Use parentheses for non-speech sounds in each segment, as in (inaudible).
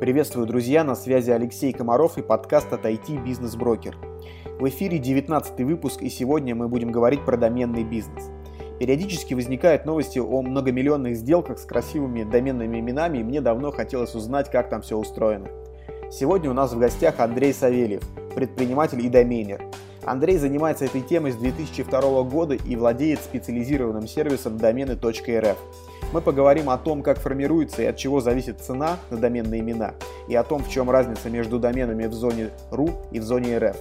Приветствую, друзья, на связи Алексей Комаров и подкаст от IT Бизнес Брокер. В эфире 19 выпуск, и сегодня мы будем говорить про доменный бизнес. Периодически возникают новости о многомиллионных сделках с красивыми доменными именами, и мне давно хотелось узнать, как там все устроено. Сегодня у нас в гостях Андрей Савельев, предприниматель и доменер. Андрей занимается этой темой с 2002 года и владеет специализированным сервисом домены.рф. Мы поговорим о том, как формируется и от чего зависит цена на доменные имена, и о том, в чем разница между доменами в зоне .ru и в зоне .rf.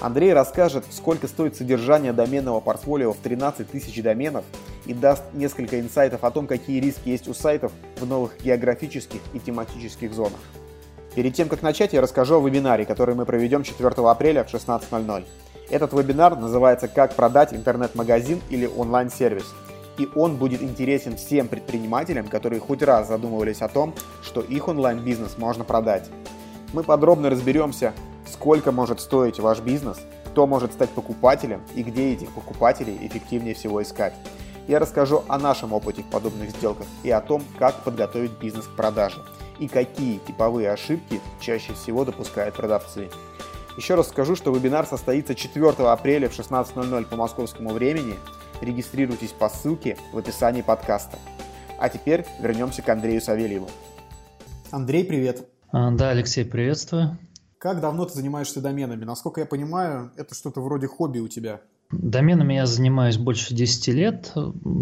Андрей расскажет, сколько стоит содержание доменного портфолио в 13 тысяч доменов и даст несколько инсайтов о том, какие риски есть у сайтов в новых географических и тематических зонах. Перед тем, как начать, я расскажу о вебинаре, который мы проведем 4 апреля в 16.00. Этот вебинар называется «Как продать интернет-магазин или онлайн-сервис», и он будет интересен всем предпринимателям, которые хоть раз задумывались о том, что их онлайн-бизнес можно продать. Мы подробно разберемся, сколько может стоить ваш бизнес, кто может стать покупателем и где этих покупателей эффективнее всего искать. Я расскажу о нашем опыте в подобных сделках и о том, как подготовить бизнес к продаже и какие типовые ошибки чаще всего допускают продавцы. Еще раз скажу, что вебинар состоится 4 апреля в 16.00 по московскому времени – Регистрируйтесь по ссылке в описании подкаста. А теперь вернемся к Андрею Савельеву. Андрей, привет. А, да, Алексей, приветствую. Как давно ты занимаешься доменами? Насколько я понимаю, это что-то вроде хобби у тебя. Доменами я занимаюсь больше 10 лет,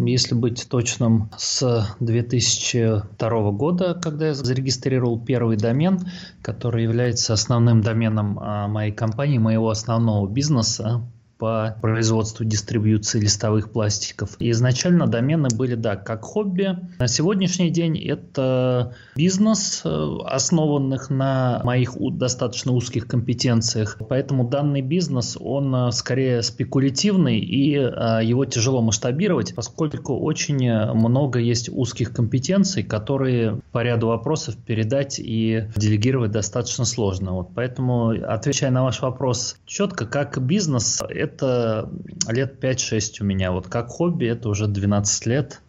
если быть точным, с 2002 года, когда я зарегистрировал первый домен, который является основным доменом а, моей компании, моего основного бизнеса по производству дистрибьюции листовых пластиков. И изначально домены были, да, как хобби. На сегодняшний день это бизнес, э, основанных на моих достаточно узких компетенциях. Поэтому данный бизнес, он э, скорее спекулятивный и э, его тяжело масштабировать, поскольку очень много есть узких компетенций, которые по ряду вопросов передать и делегировать достаточно сложно. Вот поэтому, отвечая на ваш вопрос четко, как бизнес, это лет 5-6 у меня. Вот как хобби это уже 12 лет.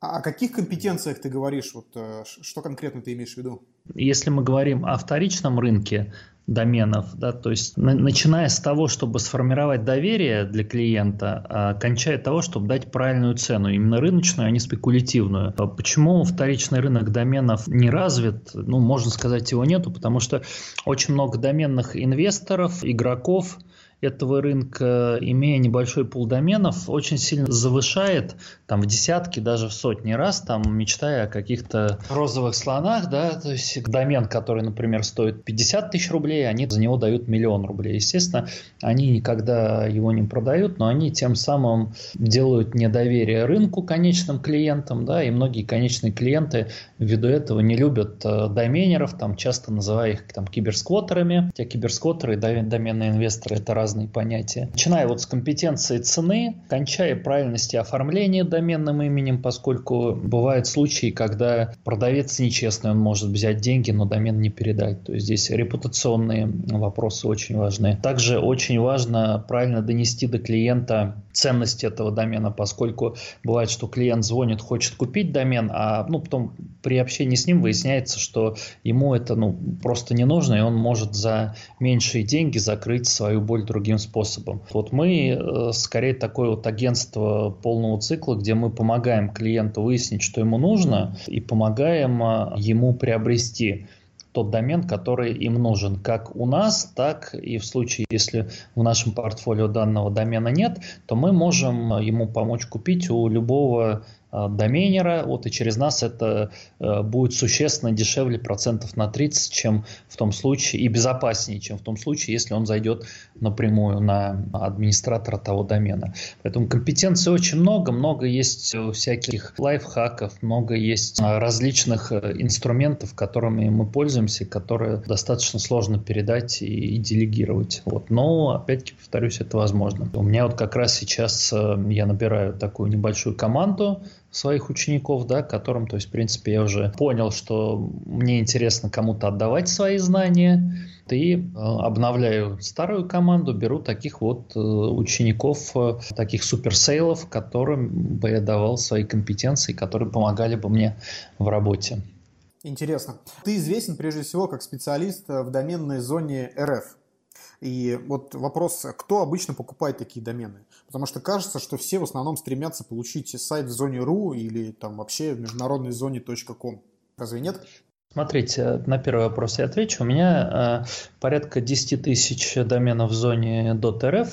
А о каких компетенциях ты говоришь? Вот, э, что конкретно ты имеешь в виду? Если мы говорим о вторичном рынке доменов, да, то есть на, начиная с того, чтобы сформировать доверие для клиента, а кончая того, чтобы дать правильную цену, именно рыночную, а не спекулятивную. А почему вторичный рынок доменов не развит? Ну, можно сказать, его нету, потому что очень много доменных инвесторов, игроков, этого рынка, имея небольшой пул доменов, очень сильно завышает, там в десятки, даже в сотни раз, там мечтая о каких-то розовых слонах, да, то есть домен, который, например, стоит 50 тысяч рублей, они за него дают миллион рублей. Естественно, они никогда его не продают, но они тем самым делают недоверие рынку конечным клиентам, да, и многие конечные клиенты ввиду этого не любят э, доменеров, там часто называя их там киберсквотерами. Те киберсквотеры и доменные инвесторы это разные понятия. Начиная вот с компетенции цены, кончая правильности оформления доменным именем, поскольку бывают случаи, когда продавец нечестный, он может взять деньги, но домен не передать. То есть здесь репутационные вопросы очень важны. Также очень важно правильно донести до клиента ценность этого домена, поскольку бывает, что клиент звонит, хочет купить домен, а ну, потом при общении с ним выясняется, что ему это ну, просто не нужно, и он может за меньшие деньги закрыть свою боль другим способом. Вот мы э, скорее такое вот агентство полного цикла, где мы помогаем клиенту выяснить, что ему нужно, и помогаем э, ему приобрести тот домен, который им нужен, как у нас, так и в случае, если в нашем портфолио данного домена нет, то мы можем э, ему помочь купить у любого доменера, вот и через нас это э, будет существенно дешевле процентов на 30, чем в том случае, и безопаснее, чем в том случае, если он зайдет напрямую на администратора того домена. Поэтому компетенций очень много, много есть всяких лайфхаков, много есть э, различных инструментов, которыми мы пользуемся, которые достаточно сложно передать и, и делегировать. Вот. Но, опять-таки, повторюсь, это возможно. У меня вот как раз сейчас я набираю такую небольшую команду, своих учеников, да, которым, то есть, в принципе, я уже понял, что мне интересно кому-то отдавать свои знания, и э, обновляю старую команду, беру таких вот э, учеников, э, таких суперсейлов, которым бы я давал свои компетенции, которые помогали бы мне в работе. Интересно. Ты известен прежде всего как специалист в доменной зоне РФ. И вот вопрос, кто обычно покупает такие домены? Потому что кажется, что все в основном стремятся получить сайт в зоне .ru или там вообще в международной зоне .com. Разве нет? Смотрите, на первый вопрос я отвечу. У меня э, порядка 10 тысяч доменов в зоне .rf,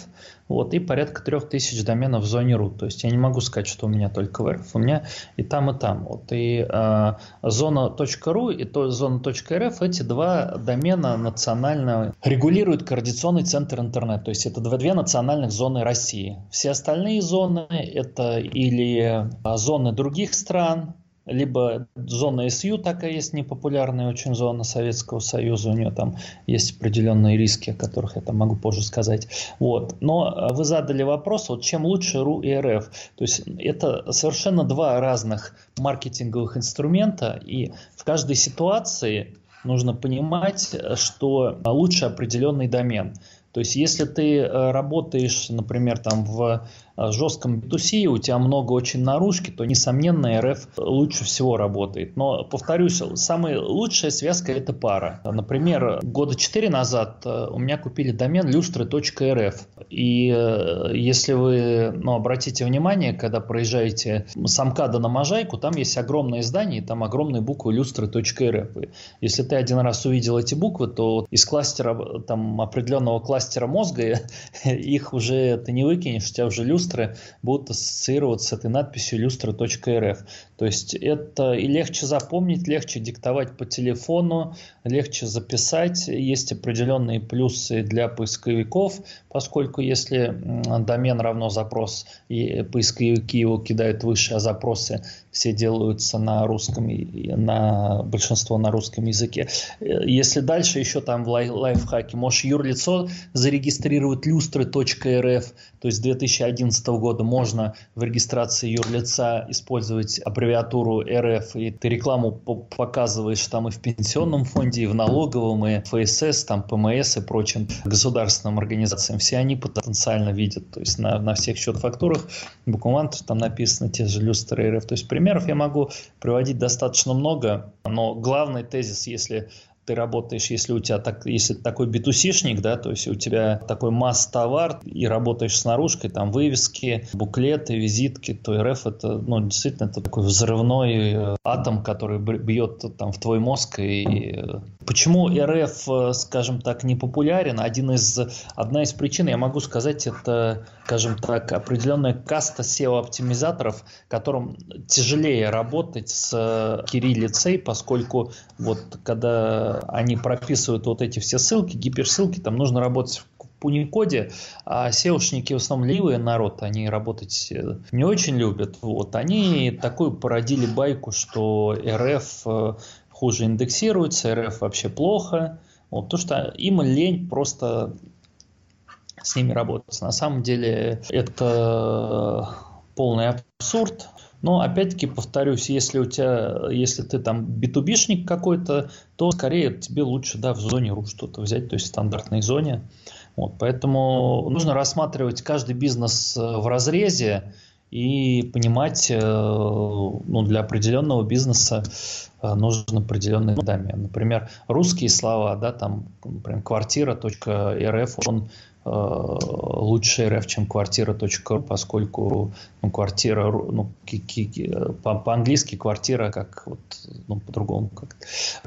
вот, и порядка 3 тысяч доменов в зоне .ru. То есть я не могу сказать, что у меня только в RF, у меня и там, и там. Вот, и э, зона .ru и то, зона .rf, эти два домена национально регулируют Координационный центр интернет. То есть это две национальных зоны России. Все остальные зоны это или э, зоны других стран, либо зона СЮ такая есть непопулярная очень зона Советского Союза, у нее там есть определенные риски, о которых я там могу позже сказать. Вот. Но а, вы задали вопрос, вот чем лучше РУ и РФ. То есть это совершенно два разных маркетинговых инструмента, и в каждой ситуации нужно понимать, что лучше определенный домен. То есть, если ты э, работаешь, например, там в э, жестком B2C, у тебя много очень наружки, то, несомненно, РФ лучше всего работает. Но, повторюсь, самая лучшая связка – это пара. Например, года 4 назад э, у меня купили домен lustre.rf. И если вы ну, обратите внимание, когда проезжаете с Амкада на Можайку, там есть огромное здание, и там огромные буквы lustre.rf. Если ты один раз увидел эти буквы, то из кластера, там определенного кластера мозга, (laughs) их уже ты не выкинешь, у тебя уже люстры будут ассоциироваться с этой надписью люстра.рф. То есть это и легче запомнить, легче диктовать по телефону, легче записать. Есть определенные плюсы для поисковиков, поскольку если домен равно запрос, и поисковики его кидают выше, а запросы все делаются на русском, на большинство на русском языке. Если дальше еще там в лай лайфхаке, можешь юрлицо зарегистрировать люстры.рф, то есть с 2011 года можно в регистрации юрлица использовать аббревиатуру РФ, и ты рекламу показываешь там и в пенсионном фонде, и в налоговом, и ФСС, там ПМС и прочим государственным организациям. Все они потенциально видят, то есть на, на всех счет-фактурах буквально там написано те же люстры РФ. То есть примеров я могу приводить достаточно много, но главный тезис, если ты работаешь, если у тебя так, если такой битусишник, да, то есть у тебя такой масс-товар и работаешь с наружкой, там вывески, буклеты, визитки, то РФ это, ну, действительно, это такой взрывной э, атом, который бьет там в твой мозг. И э, почему РФ, э, скажем так, не популярен? Один из, одна из причин, я могу сказать, это, скажем так, определенная каста SEO-оптимизаторов, которым тяжелее работать с кириллицей, поскольку вот когда они прописывают вот эти все ссылки, гиперссылки, там нужно работать в Unicode, а SEOшники в основном ливые народ, они работать э, не очень любят. Вот. Они такую породили байку, что РФ э, хуже индексируется, РФ вообще плохо. Вот, то, что им лень просто с ними работать. На самом деле это полный абсурд. Но опять-таки повторюсь, если у тебя, если ты там битубишник какой-то, то скорее тебе лучше да, в зоне ру что-то взять, то есть в стандартной зоне. Вот, поэтому нужно рассматривать каждый бизнес э, в разрезе и понимать, э, ну, для определенного бизнеса э, нужен определенный домен. Например, русские слова, да, там, например, квартира.рф, он лучше РФ, чем квартира.ру, поскольку ну, квартира, ну, по-английски квартира как вот, ну, по-другому как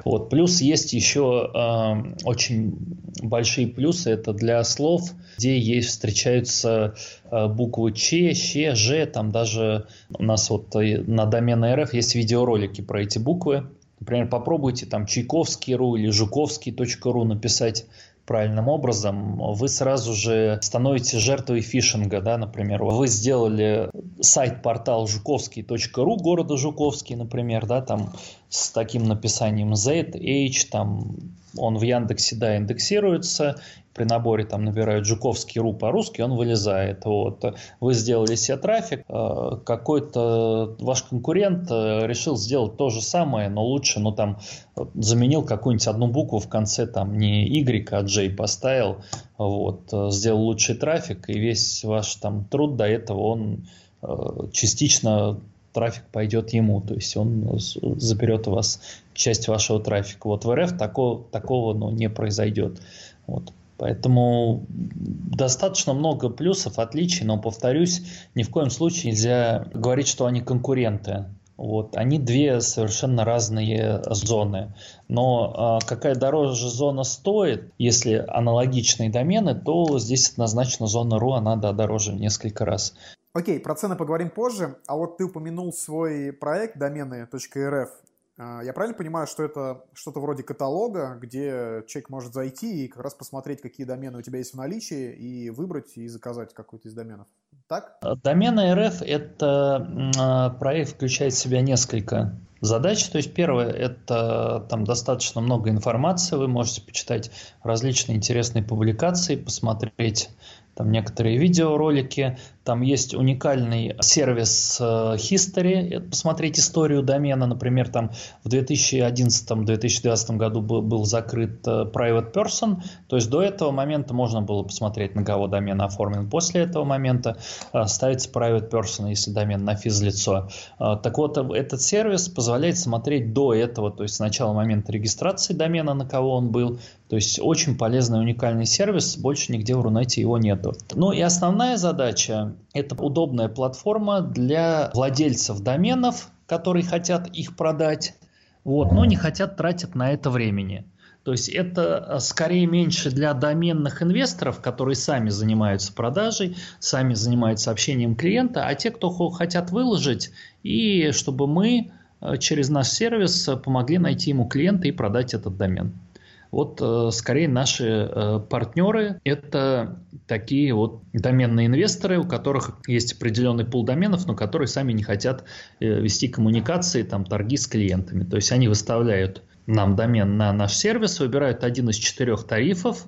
Вот. Плюс есть еще э, очень большие плюсы, это для слов, где есть, встречаются э, буквы Ч, Щ, Ж, там даже у нас вот на домене РФ есть видеоролики про эти буквы, Например, попробуйте там Чайковский.ру или Жуковский.ру написать правильным образом, вы сразу же становитесь жертвой фишинга, да, например, вы сделали сайт-портал жуковский.ру города Жуковский, например, да, там с таким написанием Z, H, там он в Яндексе, да, индексируется, при наборе там набирают Жуковский.ру по-русски, он вылезает. Вот. Вы сделали себе трафик, э, какой-то ваш конкурент э, решил сделать то же самое, но лучше, ну там заменил какую-нибудь одну букву в конце, там не Y, а J поставил, вот, э, сделал лучший трафик, и весь ваш там труд до этого, он частично трафик пойдет ему, то есть он заберет у вас часть вашего трафика. Вот в РФ такого, такого ну, не произойдет. Вот. Поэтому достаточно много плюсов, отличий, но, повторюсь, ни в коем случае нельзя говорить, что они конкуренты. Вот, они две совершенно разные зоны. Но э, какая дороже зона стоит, если аналогичные домены, то здесь однозначно зона РУ, она да, дороже в несколько раз. Окей, про цены поговорим позже. А вот ты упомянул свой проект домены.рф. А, я правильно понимаю, что это что-то вроде каталога, где человек может зайти и как раз посмотреть, какие домены у тебя есть в наличии, и выбрать и заказать какой-то из доменов? Так? Домены РФ – это а, проект включает в себя несколько задач. То есть первое – это там достаточно много информации, вы можете почитать различные интересные публикации, посмотреть там некоторые видеоролики, там есть уникальный сервис э, History, посмотреть историю домена, например, там в 2011-2012 году был, был закрыт э, Private Person, то есть до этого момента можно было посмотреть, на кого домен оформлен, после этого момента э, ставится Private Person, если домен на физлицо. Так вот, этот сервис позволяет смотреть до этого, то есть с начала момента регистрации домена, на кого он был, то есть очень полезный уникальный сервис, больше нигде в Рунете его нету. Ну и основная задача – это удобная платформа для владельцев доменов, которые хотят их продать, вот, но не хотят тратить на это времени. То есть это э, скорее меньше для доменных инвесторов, которые сами занимаются продажей, сами занимаются общением клиента, а те, кто хотят выложить, и чтобы мы э, через наш сервис помогли найти ему клиента и продать этот домен. Вот э, скорее наши э, партнеры – это такие вот доменные инвесторы, у которых есть определенный пул доменов, но которые сами не хотят э, вести коммуникации, там, торги с клиентами. То есть они выставляют нам домен на наш сервис, выбирают один из четырех тарифов,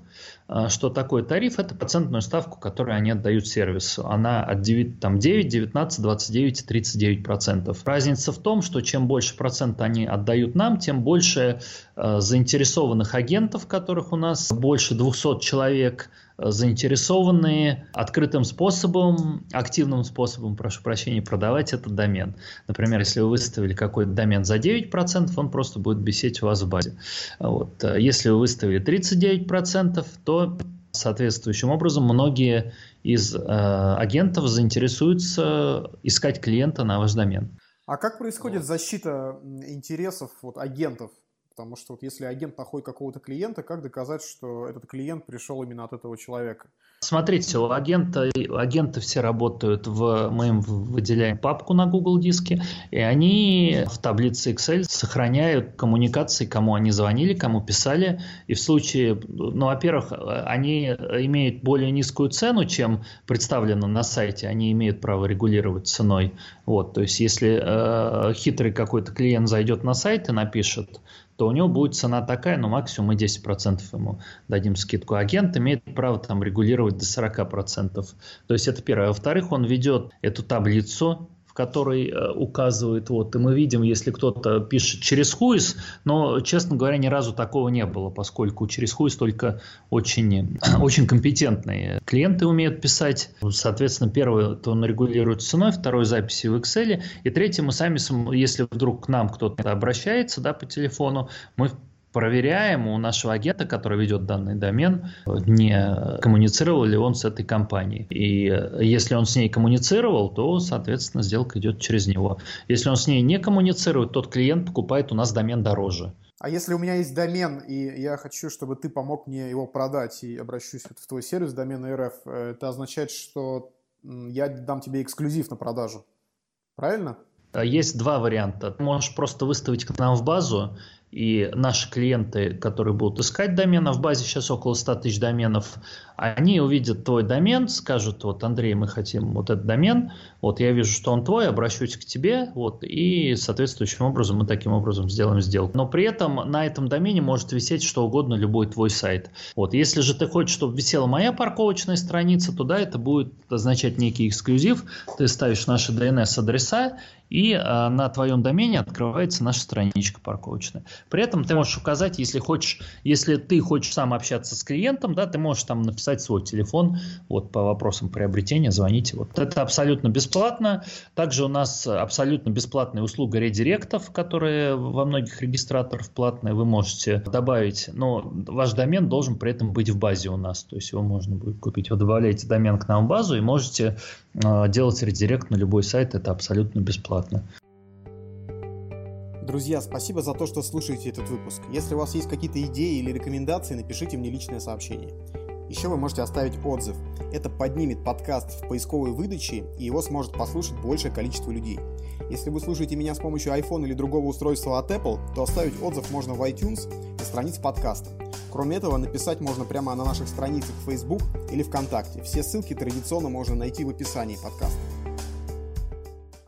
что такое тариф? Это процентную ставку, которую они отдают сервису. Она от 9, там, 9 19, 29 и 39 процентов. Разница в том, что чем больше процент они отдают нам, тем больше э, заинтересованных агентов, которых у нас больше 200 человек, заинтересованные открытым способом, активным способом, прошу прощения, продавать этот домен. Например, если вы выставили какой-то домен за 9%, он просто будет висеть у вас в базе. Вот. Если вы выставили 39%, то соответствующим образом многие из э, агентов заинтересуются искать клиента на ваш домен. А как происходит защита интересов вот, агентов? Потому что вот если агент находит какого-то клиента, как доказать, что этот клиент пришел именно от этого человека? Смотрите, у агента, агенты все работают в, мы им выделяем папку на Google диске, и они в таблице Excel сохраняют коммуникации, кому они звонили, кому писали, и в случае, ну, во-первых, они имеют более низкую цену, чем представлено на сайте, они имеют право регулировать ценой, вот, то есть если э, хитрый какой-то клиент зайдет на сайт и напишет, то у него будет цена такая, но максимум мы 10% ему дадим скидку. Агент имеет право там регулировать до 40%. То есть это первое. Во-вторых, он ведет эту таблицу который э, указывает, вот, и мы видим, если кто-то пишет через хуис, но, честно говоря, ни разу такого не было, поскольку через хуис только очень, (clears throat) очень компетентные клиенты умеют писать. Соответственно, первый, то он регулирует ценой, второй записи в Excel, и третий мы сами, если вдруг к нам кто-то обращается да, по телефону, мы проверяем у нашего агента, который ведет данный домен, не коммуницировал ли он с этой компанией. И если он с ней коммуницировал, то, соответственно, сделка идет через него. Если он с ней не коммуницирует, тот клиент покупает у нас домен дороже. А если у меня есть домен, и я хочу, чтобы ты помог мне его продать, и обращусь в твой сервис домена РФ, э, это означает, что я дам тебе эксклюзив на продажу. Правильно? Есть два варианта. Ты можешь просто выставить к нам в базу, и наши клиенты, которые будут искать домены, в базе сейчас около 100 тысяч доменов, они увидят твой домен, скажут, вот, Андрей, мы хотим вот этот домен, вот, я вижу, что он твой, обращусь к тебе, вот, и соответствующим образом мы таким образом сделаем сделку. Но при этом на этом домене может висеть что угодно, любой твой сайт. Вот, если же ты хочешь, чтобы висела моя парковочная страница, то да, это будет означать некий эксклюзив, ты ставишь наши DNS-адреса, и а, на твоем домене открывается наша страничка парковочная. При этом ты можешь указать, если хочешь, если ты хочешь сам общаться с клиентом, да, ты можешь там написать свой телефон, вот по вопросам приобретения, звоните. Вот это абсолютно бесплатно. Также у нас абсолютно бесплатная услуга редиректов, которые во многих регистраторах платные, вы можете добавить, но ваш домен должен при этом быть в базе у нас, то есть его можно будет купить. Вы добавляете домен к нам в базу и можете делать редирект на любой сайт, это абсолютно бесплатно. Друзья, спасибо за то, что слушаете этот выпуск. Если у вас есть какие-то идеи или рекомендации, напишите мне личное сообщение. Еще вы можете оставить отзыв. Это поднимет подкаст в поисковой выдаче, и его сможет послушать большее количество людей. Если вы слушаете меня с помощью iPhone или другого устройства от Apple, то оставить отзыв можно в iTunes на странице подкаста. Кроме этого, написать можно прямо на наших страницах в Facebook или ВКонтакте. Все ссылки традиционно можно найти в описании подкаста.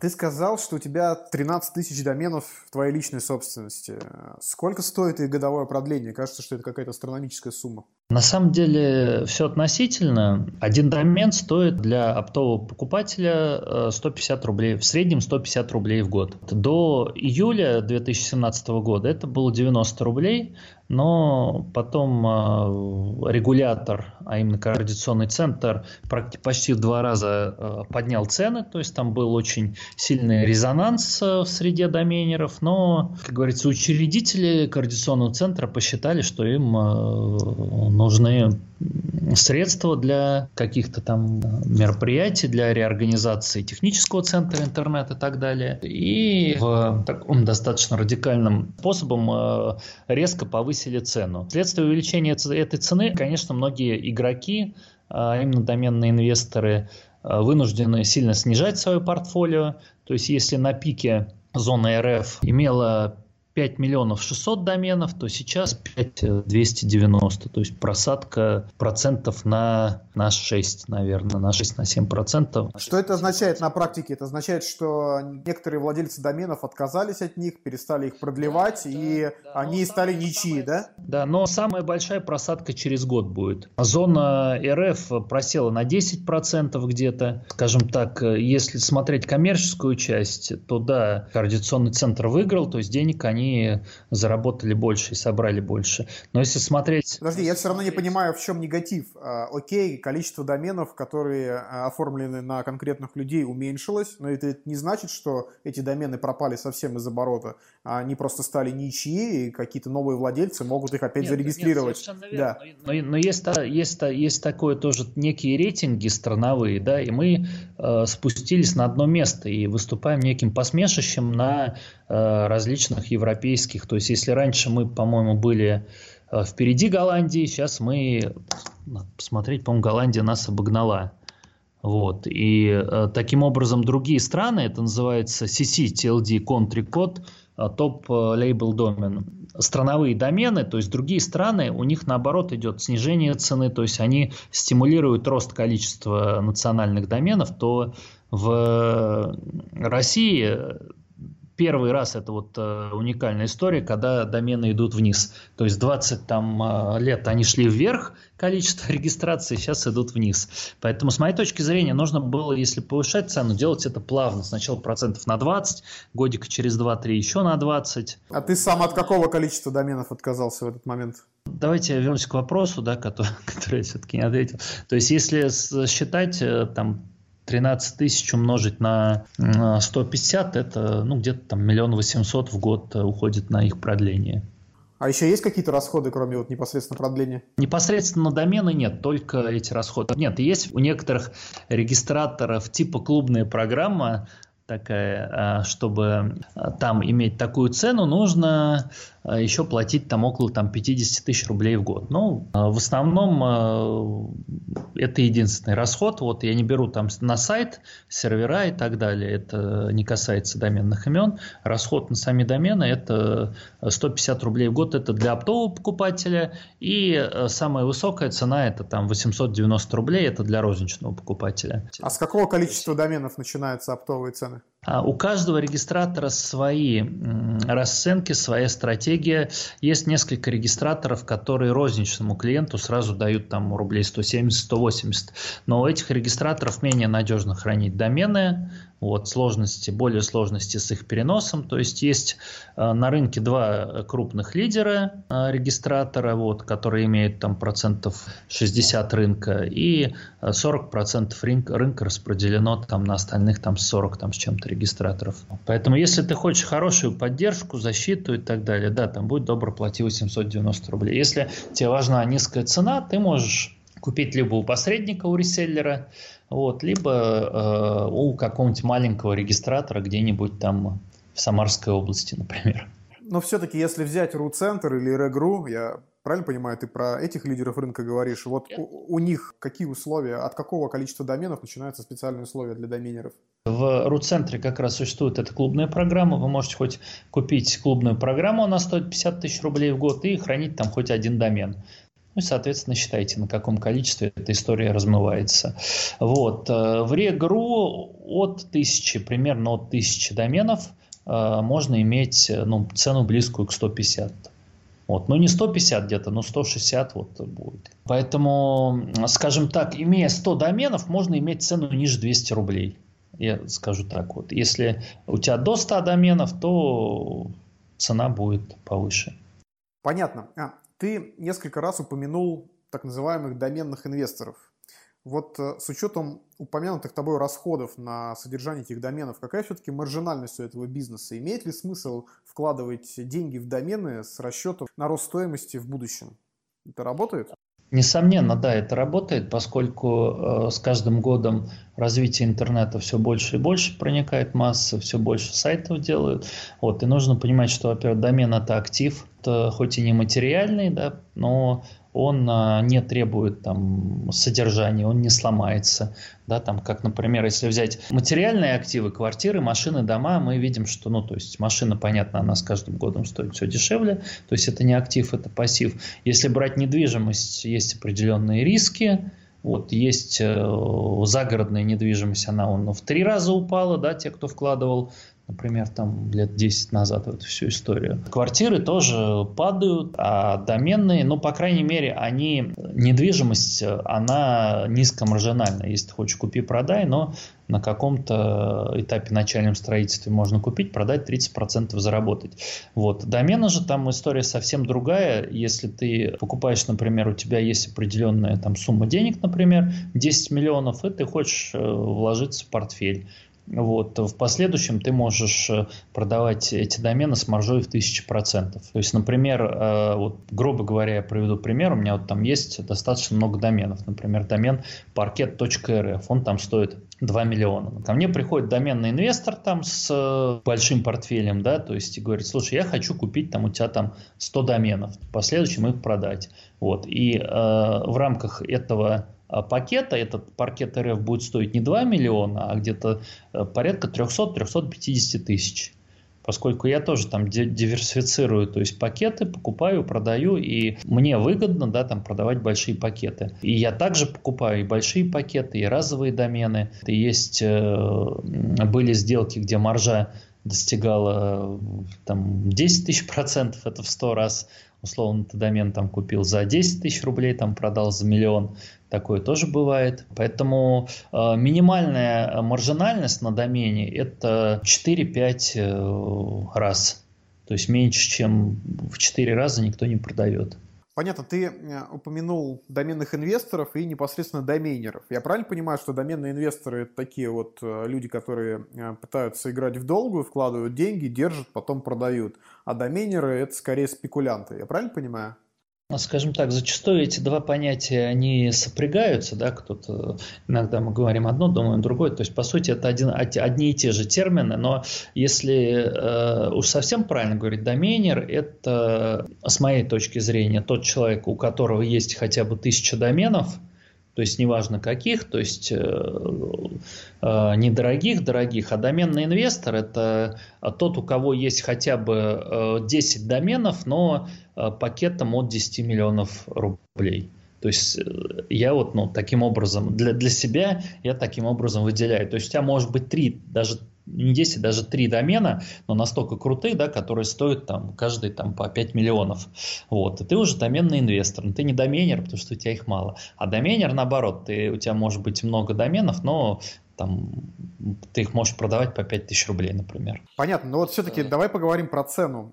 Ты сказал, что у тебя 13 тысяч доменов в твоей личной собственности. Сколько стоит их годовое продление? Кажется, что это какая-то астрономическая сумма. На самом деле все относительно. Один домен стоит для оптового покупателя 150 э, рублей, в среднем 150 рублей в год. До июля 2017 года это было 90 рублей, но потом э, регулятор, а именно координационный центр, почти в два раза э, поднял цены, то есть там был очень сильный резонанс в среде доменеров, но, как говорится, учредители координационного центра посчитали, что им нужны средства для каких-то там мероприятий, для реорганизации технического центра интернета и так далее. И в таком достаточно радикальным способом резко повысили цену. Вследствие увеличения этой цены, конечно, многие игроки, а именно доменные инвесторы, а, вынуждены сильно снижать свое портфолио. То есть если на пике зона РФ имела 5 миллионов 600 доменов, то сейчас 5 290. То есть просадка процентов на, на 6, наверное, на 6, на 7 процентов. Что это означает на практике? Это означает, что некоторые владельцы доменов отказались от них, перестали их продлевать, да, и да, они стали ничьи, да? Да, но самая большая просадка через год будет. Зона РФ просела на 10 процентов где-то. Скажем так, если смотреть коммерческую часть, то да, координационный центр выиграл, то есть денег они они заработали больше и собрали больше. Но если смотреть... Подожди, я все равно не понимаю, в чем негатив. А, окей, количество доменов, которые а, оформлены на конкретных людей, уменьшилось, но это не значит, что эти домены пропали совсем из оборота, а они просто стали ничьи, и какие-то новые владельцы могут их опять нет, зарегистрировать. Нет, да. Но, но есть, есть, есть такое тоже некие рейтинги страновые, да, и мы э, спустились на одно место и выступаем неким посмешищем на различных европейских. То есть, если раньше мы, по-моему, были э, впереди Голландии, сейчас мы, посмотреть, по-моему, Голландия нас обогнала. Вот. И э, таким образом другие страны, это называется CC, TLD, Country Code, Top Label Domain, страновые домены, то есть другие страны, у них наоборот идет снижение цены, то есть они стимулируют рост количества национальных доменов, то в России первый раз это вот э, уникальная история, когда домены идут вниз. То есть 20 там, э, лет они шли вверх, количество (laughs) регистраций сейчас идут вниз. Поэтому, с моей точки зрения, нужно было, если повышать цену, делать это плавно. Сначала процентов на 20, годика через 2-3 еще на 20. А ты сам от какого количества доменов отказался в этот момент? Давайте я вернусь к вопросу, да, (laughs) который, который я все-таки не ответил. То есть, если считать э, там 13 тысяч умножить на 150, это ну, где-то там миллион восемьсот в год э, уходит на их продление. А еще есть какие-то расходы, кроме вот непосредственно продления? Непосредственно домены нет, только эти расходы. Нет, есть у некоторых регистраторов типа клубная программа, такая, а, чтобы там иметь такую цену, нужно еще платить там около там, 50 тысяч рублей в год. Ну, в основном это единственный расход. Вот я не беру там на сайт сервера и так далее. Это не касается доменных имен. Расход на сами домены это 150 рублей в год. Это для оптового покупателя. И самая высокая цена это там 890 рублей. Это для розничного покупателя. А с какого количества доменов начинаются оптовые цены? А у каждого регистратора свои расценки, своя стратегия. Есть несколько регистраторов, которые розничному клиенту сразу дают там рублей 170-180 80. Но у этих регистраторов менее надежно хранить домены, вот, сложности, более сложности с их переносом. То есть есть э, на рынке два крупных лидера э, регистратора, вот, которые имеют там процентов 60 рынка, и 40 э, процентов рынка, рынка распределено там на остальных там 40 там с чем-то регистраторов. Поэтому если ты хочешь хорошую поддержку, защиту и так далее, да, там будет добро плати 890 рублей. Если тебе важна низкая цена, ты можешь купить либо у посредника, у реселлера, вот, либо э, у какого-нибудь маленького регистратора где-нибудь там в Самарской области, например. Но все-таки, если взять RU-центр или Reg.ru, я правильно понимаю, ты про этих лидеров рынка говоришь, вот у, у них какие условия, от какого количества доменов начинаются специальные условия для доменеров? В RU-центре как раз существует эта клубная программа. Вы можете хоть купить клубную программу, она стоит 50 тысяч рублей в год, и хранить там хоть один домен. Ну и, соответственно, считайте, на каком количестве эта история размывается. Вот. Э, в Регру от тысячи, примерно от тысячи доменов э, можно иметь э, ну, цену близкую к 150. Вот. Ну, не 150 где-то, но 160 вот будет. Поэтому, скажем так, имея 100 доменов, можно иметь цену ниже 200 рублей. Я скажу так вот. Если у тебя до 100 доменов, то цена будет повыше. Понятно. Ты несколько раз упомянул так называемых доменных инвесторов. Вот э, с учетом упомянутых тобой расходов на содержание этих доменов, какая все-таки маржинальность у этого бизнеса? Имеет ли смысл вкладывать деньги в домены с расчетом на рост стоимости в будущем? Это работает? Несомненно, да, это работает, поскольку э, с каждым годом развитие интернета все больше и больше проникает масса, все больше сайтов делают. Вот, и нужно понимать, что, во-первых, домен это актив, это хоть и не материальный, да, но он а, не требует там содержания, он не сломается, да, там, как, например, если взять материальные активы, квартиры, машины, дома, мы видим, что, ну, то есть машина, понятно, она с каждым годом стоит все дешевле, то есть это не актив, это пассив. Если брать недвижимость, есть определенные риски, вот, есть э, загородная недвижимость, она он, в три раза упала, да, те, кто вкладывал например, там лет 10 назад в эту всю историю. Квартиры тоже падают, а доменные, ну, по крайней мере, они, недвижимость, она низкомаржинальна. Если ты хочешь купи, продай, но на каком-то этапе начальном строительстве можно купить, продать, 30% заработать. Вот. Домены же там история совсем другая. Если ты покупаешь, например, у тебя есть определенная там сумма денег, например, 10 миллионов, и ты хочешь э, вложиться в портфель. Вот. В последующем ты можешь э, продавать эти домены с маржой в 1000%. То есть, например, э, вот, грубо говоря, я приведу пример, у меня вот там есть достаточно много доменов. Например, домен parket.rf, он там стоит 2 миллиона. Ко мне приходит доменный инвестор там с э, большим портфелем, да, то есть и говорит, слушай, я хочу купить там у тебя там 100 доменов, в последующем их продать. Вот. И э, в рамках этого пакета, этот паркет РФ будет стоить не 2 миллиона, а где-то э, порядка 300-350 тысяч. Поскольку я тоже там диверсифицирую, то есть пакеты покупаю, продаю, и мне выгодно, да, там продавать большие пакеты. И я также покупаю и большие пакеты, и разовые домены. И есть, э, были сделки, где маржа достигала там 10 тысяч процентов, это в 100 раз условно ты домен там купил за 10 тысяч рублей, там продал за миллион, такое тоже бывает. Поэтому э, минимальная маржинальность на домене это 4-5 э, раз. То есть меньше, чем в 4 раза никто не продает. Понятно, ты э, упомянул доменных инвесторов и непосредственно доменеров. Я правильно понимаю, что доменные инвесторы это такие вот э, люди, которые э, пытаются играть в долгую, вкладывают деньги, держат, потом продают. А доменеры это скорее спекулянты. Я правильно понимаю? Ну, скажем так, зачастую эти два понятия, они сопрягаются, да, кто-то, иногда мы говорим одно, думаем другое, то есть, по сути, это один, одни и те же термины, но если э, уж совсем правильно говорить, доменер – это, с моей точки зрения, тот человек, у которого есть хотя бы тысяча доменов – то есть неважно каких, то есть э, э, недорогих, дорогих, а доменный инвестор это тот, у кого есть хотя бы э, 10 доменов, но пакетом от 10 миллионов рублей. То есть э, я вот ну, таким образом, для, для себя я таким образом выделяю. То есть у тебя может быть три, даже не 10, даже 3 домена, но настолько крутые, да, которые стоят там каждый там по 5 миллионов. Вот. И ты уже доменный инвестор. Но ты не доменер, потому что у тебя их мало. А доменер, наоборот, ты, у тебя может быть много доменов, но там ты их можешь продавать по 5000 рублей, например. Понятно, но вот все-таки давай поговорим про цену.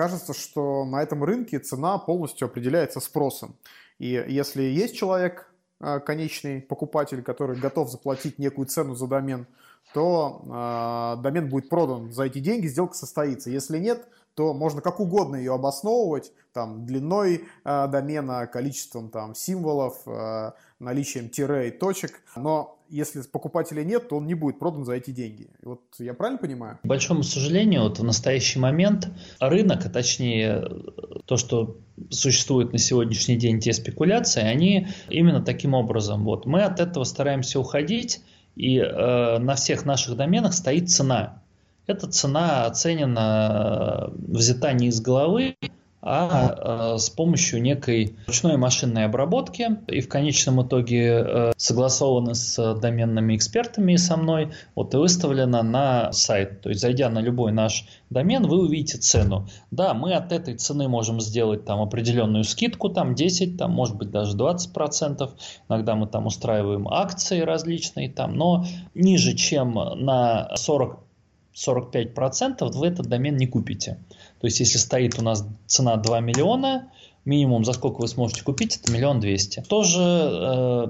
Кажется, что на этом рынке цена полностью определяется спросом. И если есть человек, а, конечный покупатель, который готов заплатить некую цену за домен, то э, домен будет продан за эти деньги, сделка состоится. Если нет, то можно как угодно ее обосновывать, там, длиной э, домена, количеством там, символов, э, наличием тире и точек, но если покупателя нет, то он не будет продан за эти деньги. Вот я правильно понимаю? К большому сожалению, вот в настоящий момент рынок, а точнее то, что существует на сегодняшний день те спекуляции, они именно таким образом. Вот мы от этого стараемся уходить, и э, на всех наших доменах стоит цена. Эта цена оценена, э, взята не из головы, а э, с помощью некой ручной машинной обработки и в конечном итоге э, согласованы с доменными экспертами и со мной, вот и выставлена на сайт. То есть, зайдя на любой наш домен, вы увидите цену. Да, мы от этой цены можем сделать там определенную скидку, там 10, там может быть даже 20 процентов. Иногда мы там устраиваем акции различные там, но ниже, чем на 40 45% вы этот домен не купите. То есть, если стоит у нас цена 2 миллиона, минимум за сколько вы сможете купить, это миллион двести. Тоже э,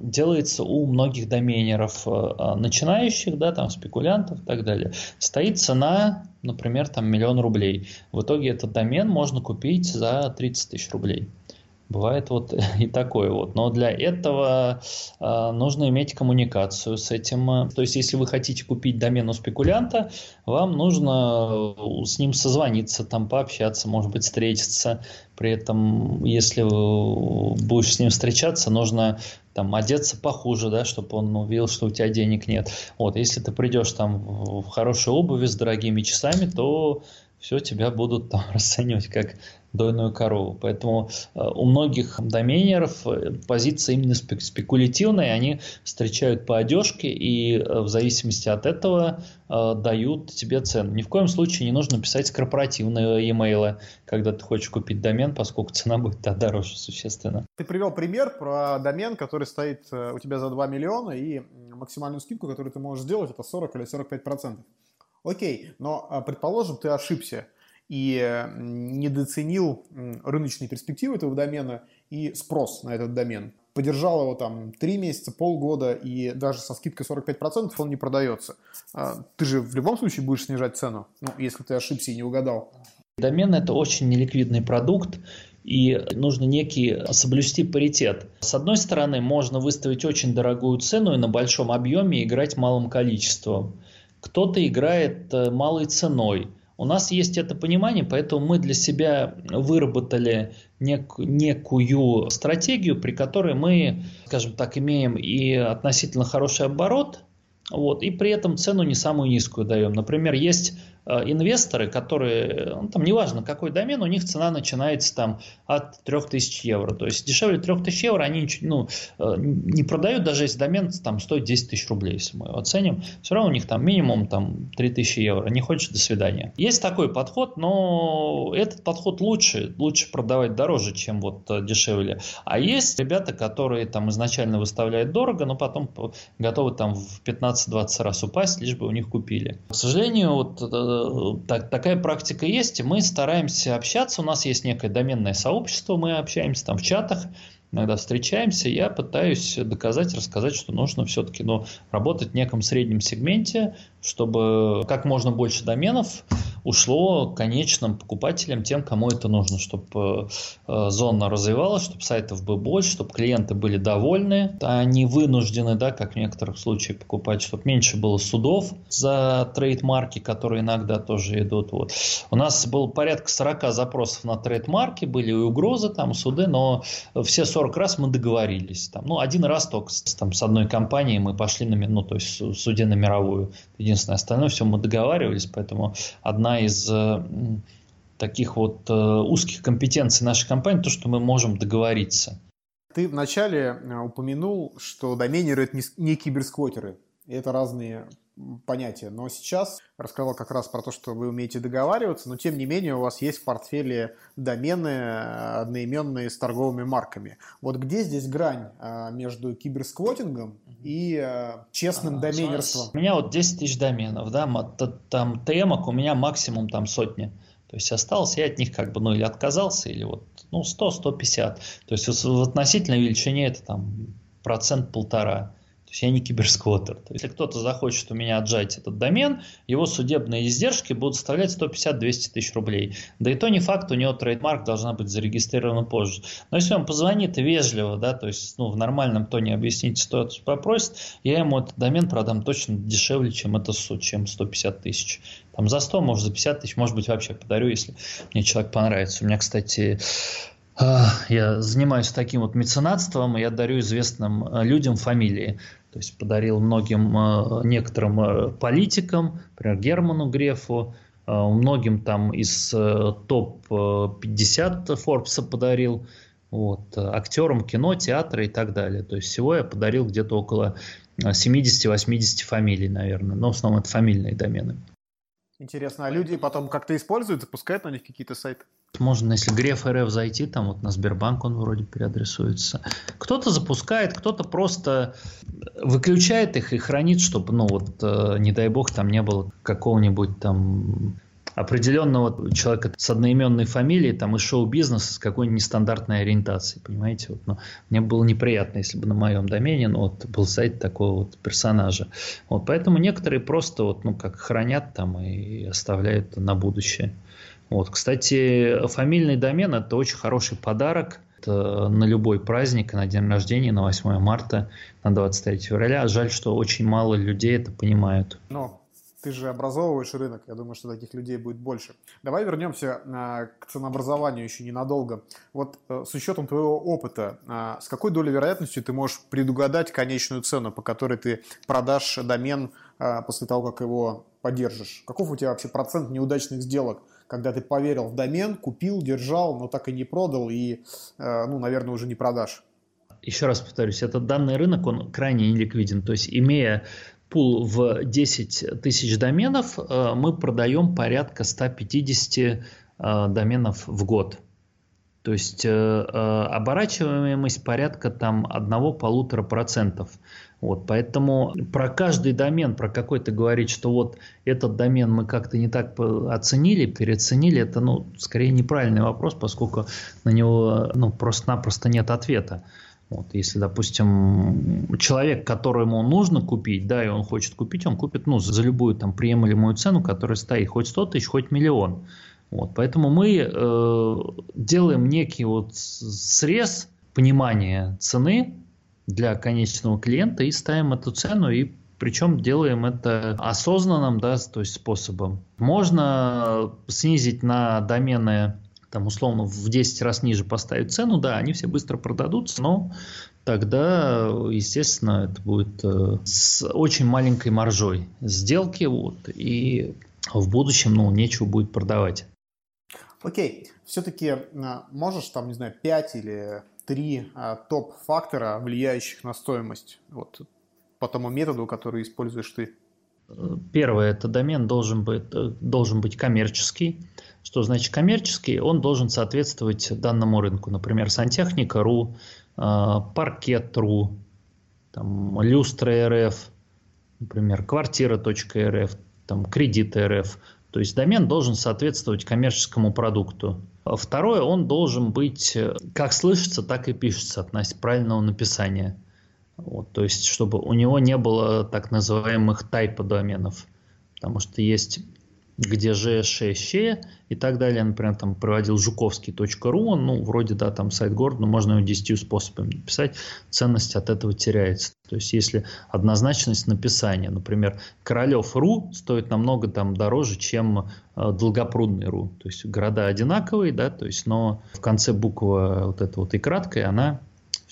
делается у многих доменеров э, начинающих, да, там спекулянтов и так далее. Стоит цена, например, там миллион рублей. В итоге этот домен можно купить за 30 тысяч рублей. Бывает вот (laughs) и такое вот. Но для этого э, нужно иметь коммуникацию с этим. То есть, если вы хотите купить домен у спекулянта, вам нужно э, с ним созвониться, там пообщаться, может быть, встретиться. При этом, если будешь с ним встречаться, нужно там одеться похуже, да, чтобы он увидел, что у тебя денег нет. Вот, если ты придешь там в хорошей обуви с дорогими часами, то все тебя будут там (laughs) расценивать как дойную корову. Поэтому э, у многих доменеров э, позиция именно спекулятивная, они встречают по одежке и э, в зависимости от этого дают тебе цену. Ни в коем случае не нужно писать корпоративные e-mail, когда ты хочешь купить домен, поскольку цена будет тогда дороже существенно. Ты привел пример про домен, который стоит у тебя за 2 миллиона, и максимальную скидку, которую ты можешь сделать, это 40 или 45 процентов. Окей, но предположим, ты ошибся и недооценил рыночные перспективы этого домена и спрос на этот домен. Подержал его там 3 месяца, полгода, и даже со скидкой 45% он не продается. А, ты же в любом случае будешь снижать цену, ну, если ты ошибся и не угадал. Домен – это очень неликвидный продукт, и нужно некий соблюсти паритет. С одной стороны, можно выставить очень дорогую цену и на большом объеме играть малым количеством. Кто-то играет э, малой ценой – у нас есть это понимание, поэтому мы для себя выработали нек, некую стратегию, при которой мы, скажем так, имеем и относительно хороший оборот, вот, и при этом цену не самую низкую даем. Например, есть инвесторы, которые, ну, там неважно какой домен, у них цена начинается там от 3000 евро. То есть дешевле 3000 евро они ну, э, не продают, даже если домен там стоит 10 тысяч рублей, если мы его оценим. Все равно у них там минимум там 3000 евро. Не хочешь, до свидания. Есть такой подход, но этот подход лучше. Лучше продавать дороже, чем вот э, дешевле. А есть ребята, которые там изначально выставляют дорого, но потом готовы там в 15-20 раз упасть, лишь бы у них купили. К сожалению, вот так, такая практика есть, и мы стараемся общаться. У нас есть некое доменное сообщество, мы общаемся там в чатах, иногда встречаемся, я пытаюсь доказать, рассказать, что нужно все-таки ну, работать в неком среднем сегменте, чтобы как можно больше доменов ушло конечным покупателям, тем, кому это нужно, чтобы э, зона развивалась, чтобы сайтов было больше, чтобы клиенты были довольны, они вынуждены, да, как в некоторых случаях покупать, чтобы меньше было судов за трейдмарки, которые иногда тоже идут. Вот. У нас было порядка 40 запросов на трейдмарки, были и угрозы, там суды, но все 40 раз мы договорились. Там, ну, один раз только там, с одной компанией мы пошли на, ну, то есть суде на мировую. Единственное, остальное все мы договаривались, поэтому одна из э, таких вот э, узких компетенций нашей компании, то, что мы можем договориться. Ты вначале э, упомянул, что доменеры – это не киберсквотеры. Это разные понятие. Но сейчас рассказал как раз про то, что вы умеете договариваться, но тем не менее у вас есть в портфеле домены э, одноименные с торговыми марками. Вот где здесь грань а, между киберсквотингом и а, честным а, доменерством? У меня вот 10 тысяч доменов, да, там темок у меня максимум там сотни. То есть осталось, я от них как бы, ну, или отказался, или вот, ну, 100-150. То есть в относительной величине это там процент полтора есть я не киберсквотер. То есть, если кто-то захочет у меня отжать этот домен, его судебные издержки будут составлять 150-200 тысяч рублей. Да и то не факт, у него трейдмарк должна быть зарегистрирована позже. Но если он позвонит вежливо, да, то есть ну, в нормальном тоне объяснить ситуацию попросит, я ему этот домен продам точно дешевле, чем это чем 150 тысяч. Там за 100, может за 50 тысяч, может быть вообще подарю, если мне человек понравится. У меня, кстати, а, я занимаюсь таким вот меценатством, я дарю известным э, людям фамилии. То есть подарил многим, э, некоторым э, политикам, например, Герману Грефу, многим там из топ-50 Forbes подарил, вот, актерам кино, театра и так далее. То есть всего я подарил где-то около 70-80 фамилий, наверное. Но в основном это фамильные домены. Интересно, а люди потом как-то используют, запускают на них какие-то сайты? Можно, если Греф РФ зайти, там вот на Сбербанк он вроде переадресуется. Кто-то запускает, кто-то просто выключает их и хранит, чтобы, ну вот, э, не дай бог, там не было какого-нибудь там определенного человека с одноименной фамилией, там, из шоу-бизнеса с какой-нибудь нестандартной ориентацией, понимаете? Вот, ну, мне было неприятно, если бы на моем домене ну, вот, был сайт такого вот персонажа. Вот, поэтому некоторые просто вот, ну, как хранят там и оставляют на будущее. Вот, кстати, фамильный домен – это очень хороший подарок на любой праздник, на день рождения, на 8 марта, на 23 февраля. Жаль, что очень мало людей это понимают. Но ты же образовываешь рынок, я думаю, что таких людей будет больше. Давай вернемся а, к ценообразованию еще ненадолго. Вот э, с учетом твоего опыта, а, с какой долей вероятности ты можешь предугадать конечную цену, по которой ты продашь домен а, после того, как его поддержишь? Каков у тебя вообще процент неудачных сделок? когда ты поверил в домен, купил, держал, но так и не продал и, э, ну, наверное, уже не продашь. Еще раз повторюсь, этот данный рынок, он крайне неликвиден. То есть, имея пул в 10 тысяч доменов, э, мы продаем порядка 150 э, доменов в год. То есть оборачиваемость порядка там 1-1,5%. процентов. Вот, поэтому про каждый домен, про какой-то говорить, что вот этот домен мы как-то не так оценили, переоценили, это, ну, скорее неправильный вопрос, поскольку на него, ну, просто-напросто нет ответа. Вот, если, допустим, человек, которому нужно купить, да, и он хочет купить, он купит, ну, за любую там приемлемую цену, которая стоит хоть 100 тысяч, хоть миллион. Вот, поэтому мы э, делаем некий вот срез понимания цены, для конечного клиента и ставим эту цену и причем делаем это осознанным да, то есть способом. Можно снизить на домены там условно в 10 раз ниже поставить цену, да, они все быстро продадутся, но тогда, естественно, это будет э, с очень маленькой маржой сделки, вот, и в будущем, ну, нечего будет продавать. Окей, все-таки э, можешь там, не знаю, 5 или три а, топ-фактора, влияющих на стоимость вот, по тому методу, который используешь ты? Первое, это домен должен быть, э, должен быть коммерческий. Что значит коммерческий? Он должен соответствовать данному рынку. Например, сантехника.ру, а, паркет.ру, там, люстра РФ, например, квартира.рф, там, кредит РФ. То есть домен должен соответствовать коммерческому продукту. Второе, он должен быть э, как слышится, так и пишется относительно правильного написания. Вот, то есть, чтобы у него не было так называемых тайпа доменов. Потому что есть где же, ше, ще и так далее. Например, там проводил жуковский.ру, он, ну, вроде, да, там сайт города, но можно его десятью способами написать, ценность от этого теряется. То есть, если однозначность написания, например, Королев.ру стоит намного там дороже, чем э, Долгопрудный.ру. То есть, города одинаковые, да, то есть, но в конце буква вот эта вот и краткая, она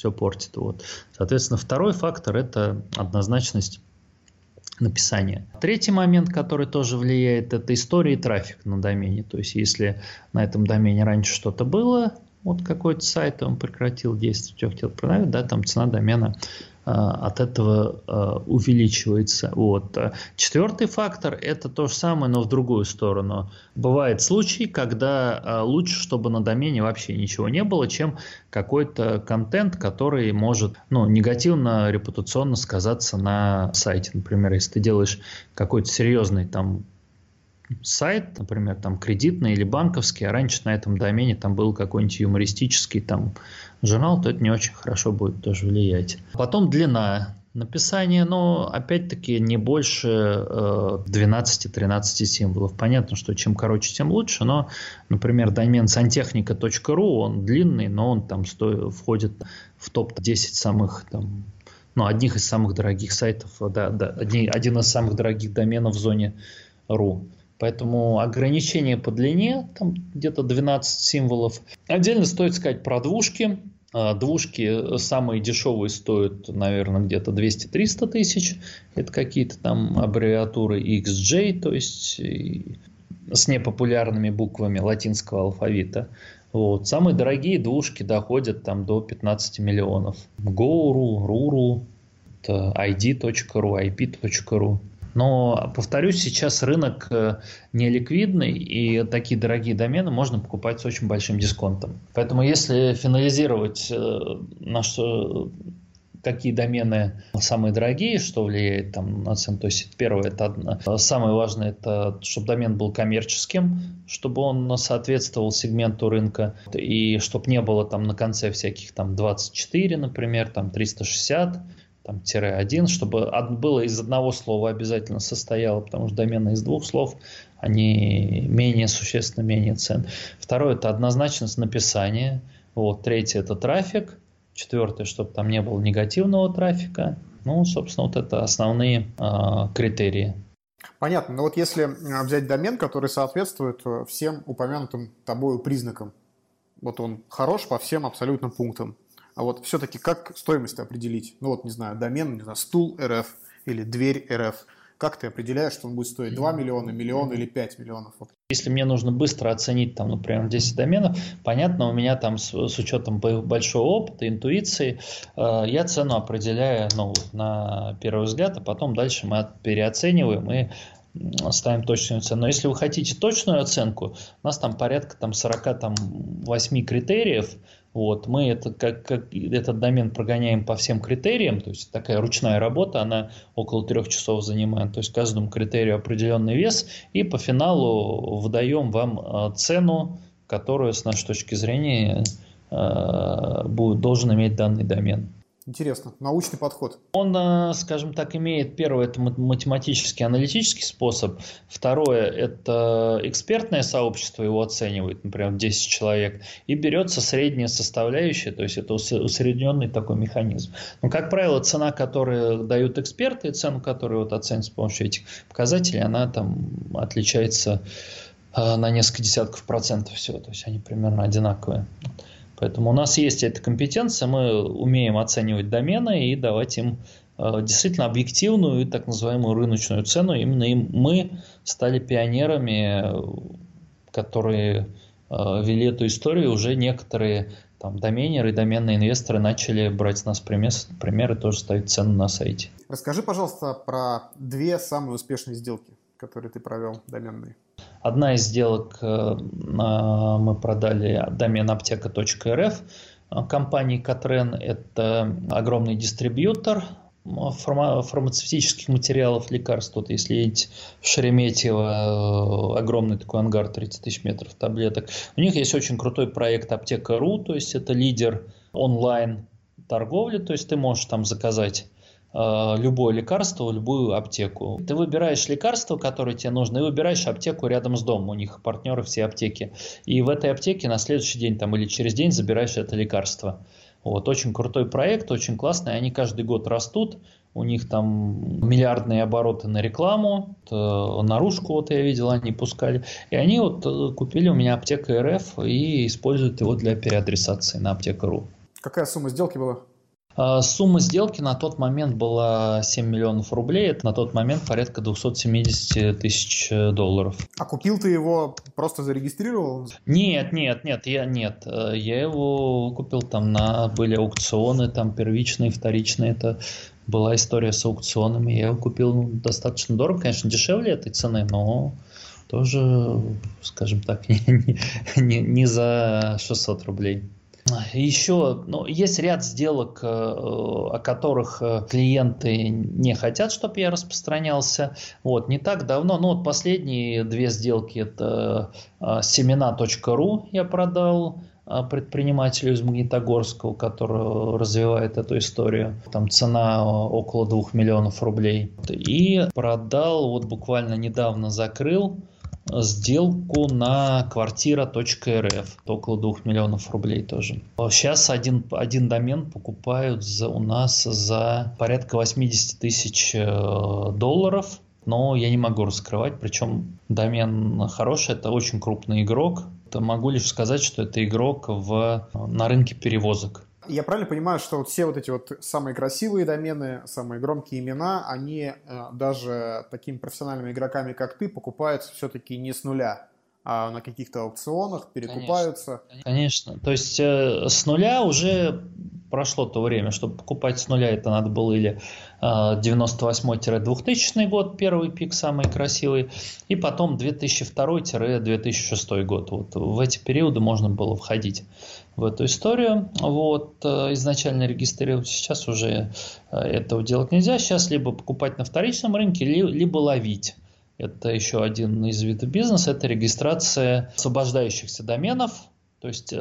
все портит. Вот. Соответственно, второй фактор – это однозначность написания. Третий момент, который тоже влияет, это история и трафик на домене. То есть, если на этом домене раньше что-то было, вот какой-то сайт, он прекратил действовать, хотел продавать, да, там цена домена от этого увеличивается. Вот. Четвертый фактор – это то же самое, но в другую сторону. Бывают случаи, когда лучше, чтобы на домене вообще ничего не было, чем какой-то контент, который может ну, негативно, репутационно сказаться на сайте. Например, если ты делаешь какой-то серьезный там сайт, например, там кредитный или банковский, а раньше на этом домене там был какой-нибудь юмористический там журнал, то это не очень хорошо будет тоже влиять. Потом длина написания, но опять-таки не больше э, 12-13 символов. Понятно, что чем короче, тем лучше, но, например, домен сантехника.ру, он длинный, но он там стоит, входит в топ-10 самых там, ну, одних из самых дорогих сайтов, да, да, один, один из самых дорогих доменов в зоне .ру. Поэтому ограничение по длине, там где-то 12 символов. Отдельно стоит сказать про двушки. А, двушки самые дешевые стоят, наверное, где-то 200-300 тысяч. Это какие-то там аббревиатуры XJ, то есть с непопулярными буквами латинского алфавита. Вот. Самые дорогие двушки доходят там до 15 миллионов. Go.ru, Ruru, ID.ru, IP.ru. Но, повторюсь, сейчас рынок э, неликвидный, и такие дорогие домены можно покупать с очень большим дисконтом. Поэтому, если финализировать э, на что какие домены самые дорогие, что влияет там на цену. То есть первое, это одно. самое важное, это чтобы домен был коммерческим, чтобы он соответствовал сегменту рынка, и чтобы не было там на конце всяких там 24, например, там 360, там, тире один, чтобы было из одного слова обязательно состояло, потому что домены из двух слов, они менее существенно менее цен. Второе – это однозначность написания. Вот. Третье – это трафик. Четвертое, чтобы там не было негативного трафика. Ну, собственно, вот это основные э, критерии. Понятно. Но вот если взять домен, который соответствует э, всем упомянутым тобой признакам, вот он хорош по всем абсолютно пунктам. А вот все-таки как стоимость определить? Ну вот, не знаю, домен, не знаю, стул РФ или дверь РФ. Как ты определяешь, что он будет стоить 2 миллиона, миллион или 5 миллионов? Если мне нужно быстро оценить, там, например, 10 доменов, понятно, у меня там с, с учетом большого опыта, интуиции, э, я цену определяю ну, на первый взгляд, а потом дальше мы переоцениваем и ставим точную цену. Но если вы хотите точную оценку, у нас там порядка там, 48 критериев, вот, мы это, как, как, этот домен прогоняем по всем критериям, то есть такая ручная работа, она около трех часов занимает, то есть каждому критерию определенный вес, и по финалу выдаем вам э, цену, которую с нашей точки зрения э, будет, должен иметь данный домен. Интересно. Научный подход. Он, э, скажем так, имеет, первое, это математический, аналитический способ. Второе, это экспертное сообщество его оценивает, например, 10 человек, и берется средняя составляющая, то есть это усредненный такой механизм. Но, как правило, цена, которую дают эксперты, и цену, которую вот оценивают с помощью этих показателей, она там отличается э, на несколько десятков процентов всего, то есть они примерно одинаковые. Поэтому у нас есть эта компетенция, мы умеем оценивать домены и давать им э, действительно объективную и так называемую рыночную цену. Именно им мы стали пионерами, которые э, вели эту историю. Уже некоторые там, доменеры доменные инвесторы начали брать с нас пример, примеры, тоже ставить цену на сайте. Расскажи, пожалуйста, про две самые успешные сделки, которые ты провел доменные. Одна из сделок э, мы продали домен аптека.рф компании Катрен. Это огромный дистрибьютор фармацевтических материалов, лекарств. Вот если едете в Шереметьево, э, огромный такой ангар, 30 тысяч метров таблеток. У них есть очень крутой проект Аптека.ру, то есть это лидер онлайн торговли, то есть ты можешь там заказать любое лекарство, любую аптеку. Ты выбираешь лекарство, которое тебе нужно, и выбираешь аптеку рядом с домом. У них партнеры все аптеки. И в этой аптеке на следующий день там, или через день забираешь это лекарство. Вот, очень крутой проект, очень классный. Они каждый год растут. У них там миллиардные обороты на рекламу, наружку вот я видел, они пускали. И они вот э, купили у меня аптека РФ и используют его для переадресации на аптека.ру. Какая сумма сделки была? А, сумма сделки на тот момент была 7 миллионов рублей, это на тот момент порядка 270 тысяч э, долларов. А купил ты его, просто зарегистрировал? Нет, нет, нет, я нет. Э, я его купил там на, были аукционы, там первичные, вторичные, это была история с аукционами. Я его купил ну, достаточно дорого, конечно, дешевле этой цены, но тоже, скажем так, (laughs) не, не, не за 600 рублей. Еще ну, есть ряд сделок, э, о которых э, клиенты не хотят, чтобы я распространялся. Вот, не так давно, ну вот последние две сделки это э, семена.ру я продал предпринимателю из Магнитогорска, который развивает эту историю. Там цена около 2 миллионов рублей. И продал, вот буквально недавно закрыл сделку на квартира.рф, около 2 миллионов рублей тоже. Сейчас один, один домен покупают за, у нас за порядка 80 тысяч э, долларов, но я не могу раскрывать, причем домен хороший, это очень крупный игрок. Могу лишь сказать, что это игрок в, на рынке перевозок. Я правильно понимаю, что вот все вот эти вот самые красивые домены, самые громкие имена, они э, даже такими профессиональными игроками, как ты, покупаются все-таки не с нуля, а на каких-то аукционах перекупаются. Конечно. Конечно. То есть э, с нуля уже прошло то время, чтобы покупать с нуля, это надо было или 98-2000 год, первый пик самый красивый, и потом 2002-2006 год. Вот в эти периоды можно было входить в эту историю. Вот, э, изначально регистрировать, сейчас уже э, этого делать нельзя. Сейчас либо покупать на вторичном рынке, либо ловить. Это еще один из видов бизнеса, это регистрация освобождающихся доменов. То есть э,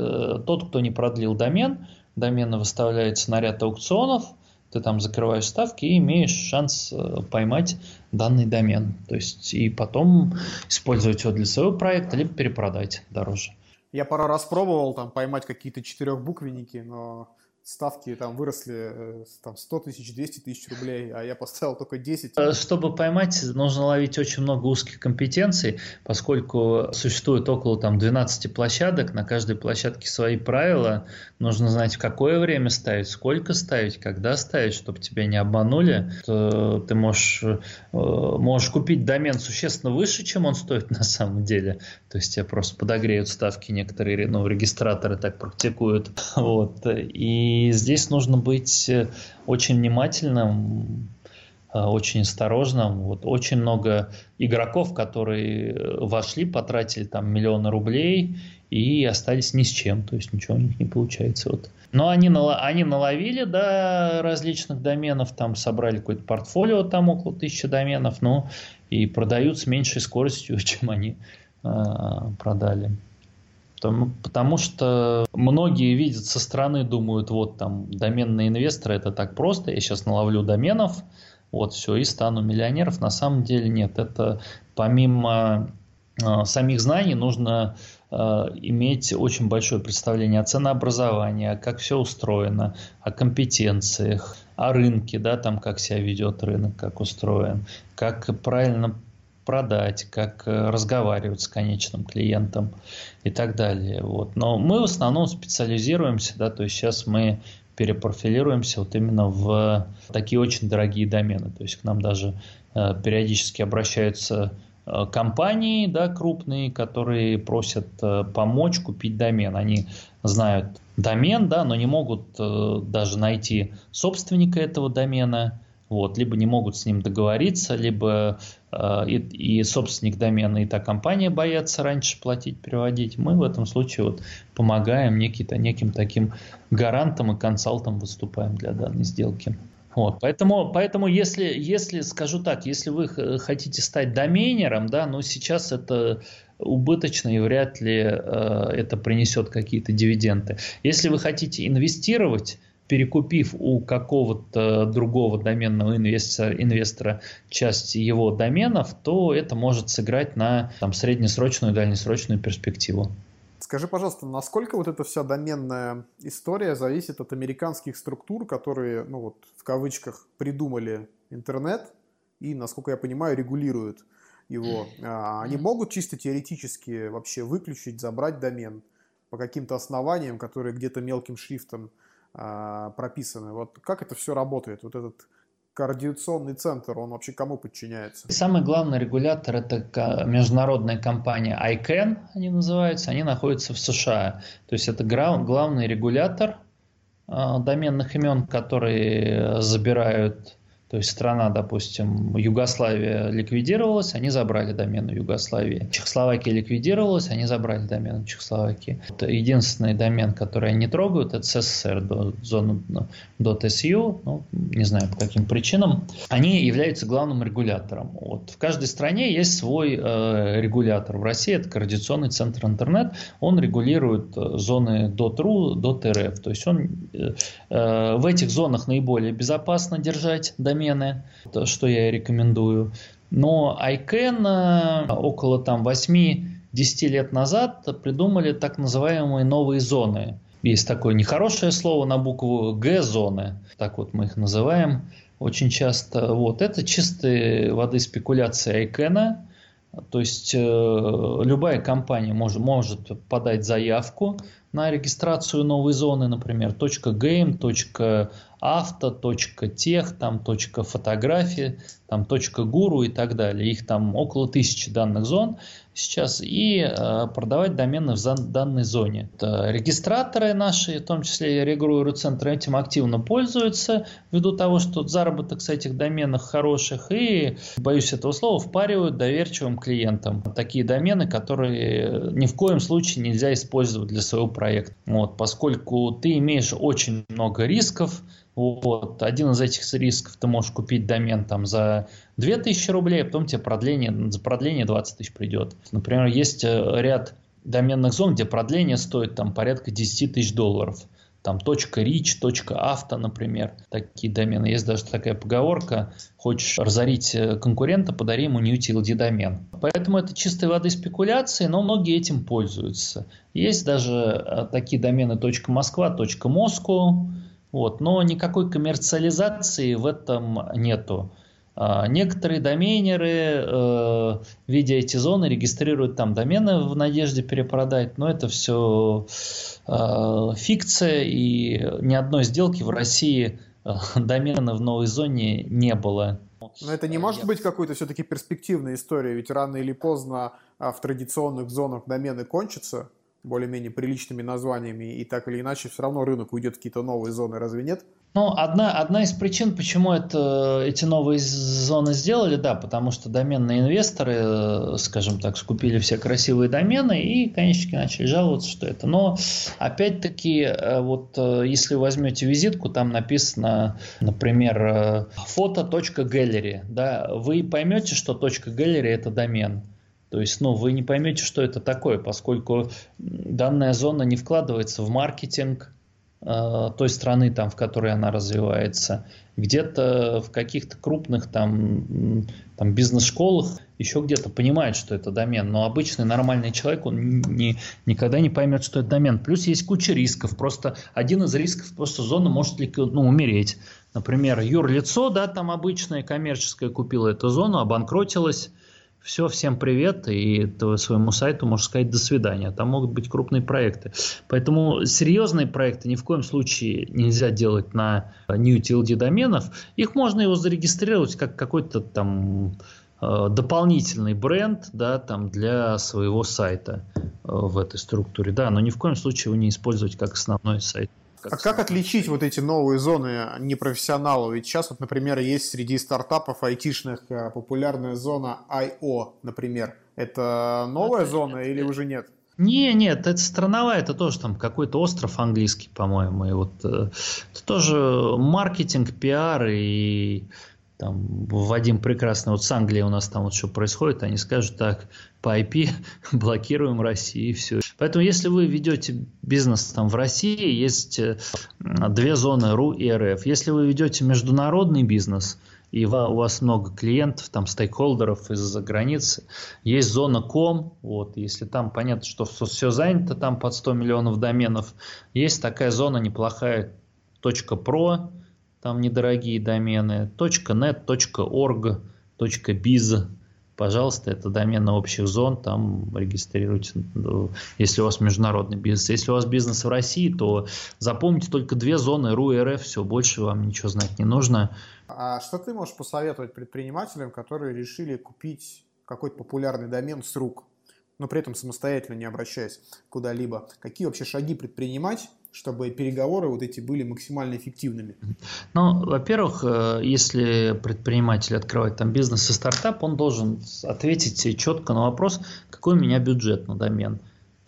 тот, кто не продлил домен, домены выставляются на ряд аукционов, ты там закрываешь ставки и имеешь шанс э, поймать данный домен. То есть и потом использовать его для своего проекта, либо перепродать дороже. Я пару раз пробовал там поймать какие-то четырехбуквенники, но ставки там выросли э, там 100 тысяч, 200 тысяч рублей, а я поставил только 10. Э, чтобы поймать, нужно ловить очень много узких компетенций, поскольку существует около там 12 площадок, на каждой площадке свои правила, нужно знать, в какое время ставить, сколько ставить, когда ставить, чтобы тебя не обманули. Ты можешь, э, можешь купить домен существенно выше, чем он стоит на самом деле, то есть тебя просто подогреют ставки, некоторые ну, регистраторы так практикуют, (laughs) вот, и и здесь нужно быть э, очень внимательным, э, очень осторожным. Вот очень много игроков, которые э, вошли, потратили там миллионы рублей и остались ни с чем, то есть ничего у них не получается. Вот. Но они, они наловили до различных доменов, там собрали какое-то портфолио, там около тысячи доменов, ну и продают с меньшей скоростью, (laughs) чем они э, продали. Потому, потому что многие видят со стороны, думают, вот там доменные инвесторы, это так просто, я сейчас наловлю доменов, вот все, и стану миллионеров. На самом деле нет, это помимо э, самих знаний нужно э, иметь очень большое представление о ценообразовании, как все устроено, о компетенциях, о рынке, да, там как себя ведет рынок, как устроен, как правильно продать, как э, разговаривать с конечным клиентом и так далее. Вот. Но мы в основном специализируемся, да, то есть сейчас мы перепрофилируемся вот именно в такие очень дорогие домены. То есть к нам даже э, периодически обращаются э, компании да, крупные, которые просят помочь купить домен. Они знают домен, да, но не могут даже найти собственника этого домена вот, либо не могут с ним договориться, либо и, и собственник домена, и та компания боятся раньше платить, переводить. Мы в этом случае вот помогаем некий-то, неким таким гарантом и консалтом выступаем для данной сделки. Вот, поэтому, поэтому если, если, скажу так, если вы хотите стать доменером, да, но сейчас это убыточно и вряд ли э, это принесет какие-то дивиденды. Если вы хотите инвестировать, перекупив у какого-то другого доменного инвестора, инвестора часть его доменов, то это может сыграть на там, среднесрочную и дальнесрочную перспективу. Скажи, пожалуйста, насколько вот эта вся доменная история зависит от американских структур, которые, ну вот, в кавычках, придумали интернет и, насколько я понимаю, регулируют его. А, они могут чисто теоретически вообще выключить, забрать домен по каким-то основаниям, которые где-то мелким шрифтом а, прописаны. Вот как это все работает? Вот этот координационный центр, он вообще кому подчиняется? Самый главный регулятор – это международная компания ICANN, они называются, они находятся в США. То есть это главный регулятор а, доменных имен, которые забирают то есть страна, допустим, Югославия ликвидировалась, они забрали домены Югославии. Чехословакия ликвидировалась, они забрали домены Чехословакии. Единственный домен, который они трогают, это СССР, зону .su, ну, не знаю по каким причинам. Они являются главным регулятором. Вот. В каждой стране есть свой э, регулятор. В России это Координационный центр интернет. Он регулирует э, зоны .ru, .rf. То есть он э, э, в этих зонах наиболее безопасно держать домен домены, что я рекомендую. Но ICANN э, около там 8-10 лет назад придумали так называемые новые зоны. Есть такое нехорошее слово на букву Г зоны, так вот мы их называем очень часто. Вот это чистые воды спекуляции ICANN. То есть э, любая компания может, может подать заявку на регистрацию новой зоны, например, .game, авто, точка тех, там точка фотографии, там точка гуру и так далее. Их там около тысячи данных зон сейчас и э, продавать домены в данной зоне. Регистраторы наши, в том числе и регулируют центры, этим активно пользуются ввиду того, что заработок с этих доменов хороших и, боюсь этого слова, впаривают доверчивым клиентам такие домены, которые ни в коем случае нельзя использовать для своего проекта. Вот, поскольку ты имеешь очень много рисков, вот. Один из этих рисков ты можешь купить домен там за 2000 рублей, а потом тебе продление, за продление 20 тысяч придет. Например, есть э, ряд доменных зон, где продление стоит там порядка 10 тысяч долларов. Там .rich, .авто, например, такие домены. Есть даже такая поговорка, хочешь разорить э, конкурента, подари ему new TLD домен. Поэтому это чистой воды спекуляции, но многие этим пользуются. Есть даже э, такие домены .москва, .moscow, вот, но никакой коммерциализации в этом нету. А, некоторые доменеры, э, видя эти зоны, регистрируют там домены в надежде перепродать, но это все э, фикция, и ни одной сделки в России э, домена в новой зоне не было. Но это не может быть какой-то все-таки перспективной историей, ведь рано или поздно а, в традиционных зонах домены кончатся, более-менее приличными названиями, и так или иначе все равно рынок уйдет в какие-то новые зоны, разве нет? Ну, одна, одна из причин, почему это, эти новые зоны сделали, да, потому что доменные инвесторы, скажем так, скупили все красивые домены и, конечно, начали жаловаться, что это. Но, опять-таки, э, вот э, если вы возьмете визитку, там написано, например, э, фото.gallery, да, вы поймете, что .gallery это домен. То есть, ну, вы не поймете, что это такое, поскольку данная зона не вкладывается в маркетинг э, той страны, там, в которой она развивается. Где-то в каких-то крупных там, там бизнес-школах еще где-то понимают, что это домен, но обычный нормальный человек, он не, никогда не поймет, что это домен. Плюс есть куча рисков. Просто один из рисков, просто зона может ну, умереть. Например, юрлицо, да, там обычное коммерческое купило эту зону, обанкротилось, все, всем привет, и своему сайту можешь сказать до свидания. Там могут быть крупные проекты. Поэтому серьезные проекты ни в коем случае нельзя делать на new TLD доменов. Их можно его зарегистрировать как какой-то там э, дополнительный бренд да, там для своего сайта э, в этой структуре. Да, но ни в коем случае его не использовать как основной сайт. Как а как отличить вот эти новые зоны непрофессионалов? Ведь сейчас, вот, например, есть среди стартапов айтишных э, популярная зона I.O., например. Это новая это, зона это, или уже нет? Не, нет, это страновая, это тоже там какой-то остров английский, по-моему. И вот э, это тоже маркетинг, пиар и там Вадим прекрасно, вот с Англией у нас там вот что происходит, они скажут так, по IP (laughs) блокируем Россию и все. Поэтому если вы ведете бизнес там в России, есть э, две зоны РУ и РФ. Если вы ведете международный бизнес, и у вас много клиентов, там стейкхолдеров из-за границы, есть зона ком, вот, если там понятно, что все занято там под 100 миллионов доменов, есть такая зона неплохая, .pro, там недорогие домены, .net, .org, .biz, пожалуйста, это домены общих зон, там регистрируйте, ну, если у вас международный бизнес. Если у вас бизнес в России, то запомните только две зоны РУ и РФ, все, больше вам ничего знать не нужно. А что ты можешь посоветовать предпринимателям, которые решили купить какой-то популярный домен с рук, но при этом самостоятельно не обращаясь куда-либо? Какие вообще шаги предпринимать, чтобы переговоры вот эти были максимально эффективными? Ну, во-первых, э, если предприниматель открывает там бизнес и стартап, он должен ответить четко на вопрос, какой у меня бюджет на домен.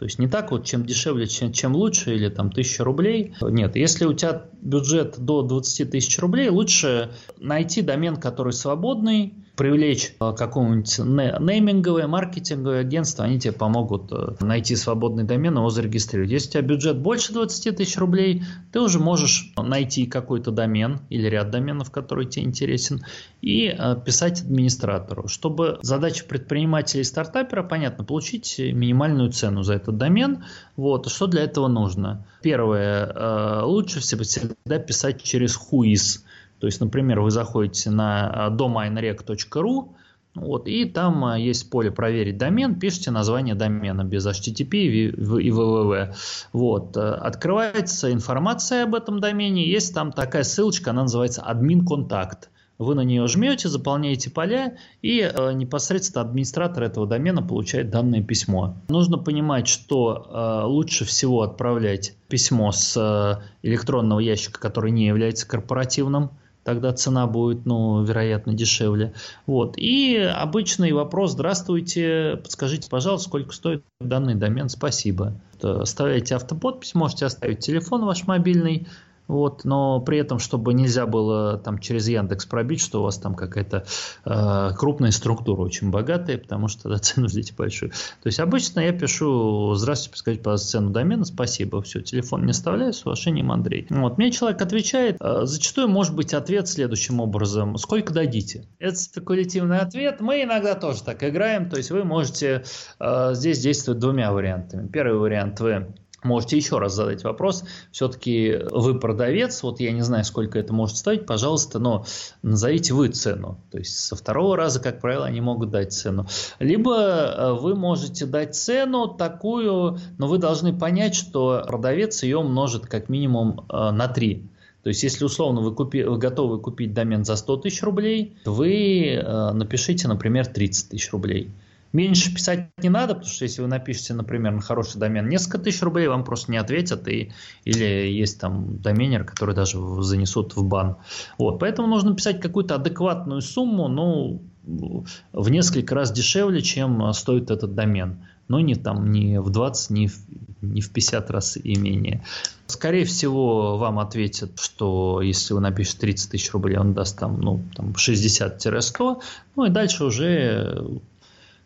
То есть не так вот, чем дешевле, чем, чем лучше, или там тысяча рублей. Нет, если у тебя бюджет до 20 тысяч рублей, лучше найти домен, который свободный, привлечь э, какое-нибудь нейминговое, маркетинговое агентство, они тебе помогут э, найти свободный домен и его зарегистрировать. Если у тебя бюджет больше 20 тысяч рублей, ты уже можешь найти какой-то домен или ряд доменов, который тебе интересен, и э, писать администратору. Чтобы задача предпринимателя и стартапера, понятно, получить минимальную цену за этот домен. Вот. Что для этого нужно? Первое, лучше всегда писать через Whois. То есть, например, вы заходите на э, domainrec.ru, вот, и там э, есть поле «Проверить домен», пишите название домена без HTTP и www. Вот, э, открывается информация об этом домене, есть там такая ссылочка, она называется «Админ контакт». Вы на нее жмете, заполняете поля, и э, непосредственно администратор этого домена получает данное письмо. Нужно понимать, что э, лучше всего отправлять письмо с э, электронного ящика, который не является корпоративным тогда цена будет, ну, вероятно, дешевле. Вот. И обычный вопрос, здравствуйте, подскажите, пожалуйста, сколько стоит данный домен, спасибо. Оставляйте автоподпись, можете оставить телефон ваш мобильный, вот, но при этом, чтобы нельзя было там через Яндекс пробить, что у вас там какая-то э, крупная структура очень богатая, потому что тогда (laughs) цену ждите большую. То есть обычно я пишу, здравствуйте, подскажите, пожалуйста, цену домена, спасибо, все, телефон не оставляю, с уважением, Андрей. Вот, мне человек отвечает, э, зачастую может быть ответ следующим образом, сколько дадите? Это спекулятивный ответ, мы иногда тоже так играем, то есть вы можете э, здесь действовать двумя вариантами. Первый вариант вы Можете еще раз задать вопрос. Все-таки вы продавец, вот я не знаю, сколько это может стоить, пожалуйста, но назовите вы цену. То есть со второго раза, как правило, они могут дать цену. Либо э, вы можете дать цену такую, но вы должны понять, что продавец ее умножит как минимум э, на 3. То есть, если условно вы, купи, вы готовы купить домен за 100 тысяч рублей, вы э, напишите, например, 30 тысяч рублей. Меньше писать не надо, потому что если вы напишете, например, на хороший домен несколько тысяч рублей, вам просто не ответят, и, или есть там доменер, который даже занесут в бан. Вот, поэтому нужно писать какую-то адекватную сумму, ну, в несколько раз дешевле, чем стоит этот домен. Но не там не в 20, не в, не в 50 раз и менее. Скорее всего, вам ответят, что если вы напишете 30 тысяч рублей, он даст там, ну, там 60-100, ну и дальше уже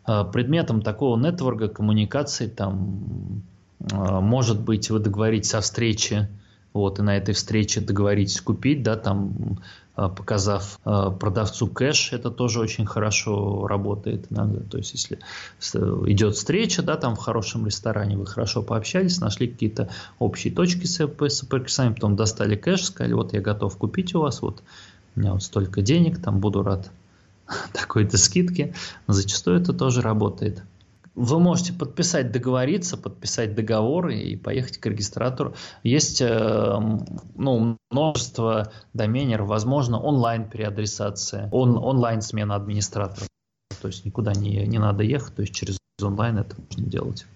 предметом такого нетворка, коммуникации, там, э, может быть, вы договоритесь о встрече, вот, и на этой встрече договоритесь купить, да, там, э, показав продавцу кэш, это тоже очень хорошо работает иногда. То есть, если идет встреча, да, там в хорошем ресторане, вы хорошо пообщались, нашли какие-то общие точки соприкосновения, потом достали кэш, сказали, вот я готов купить у вас, вот у меня вот столько денег, там буду рад (laughs) такой-то скидки. Зачастую это тоже работает. Вы можете подписать, договориться, подписать договор и поехать к регистратору. Есть э, ну, множество доменеров, возможно, онлайн переадресация, он, онлайн смена администратора. То есть никуда не, не надо ехать, то есть через онлайн это можно делать.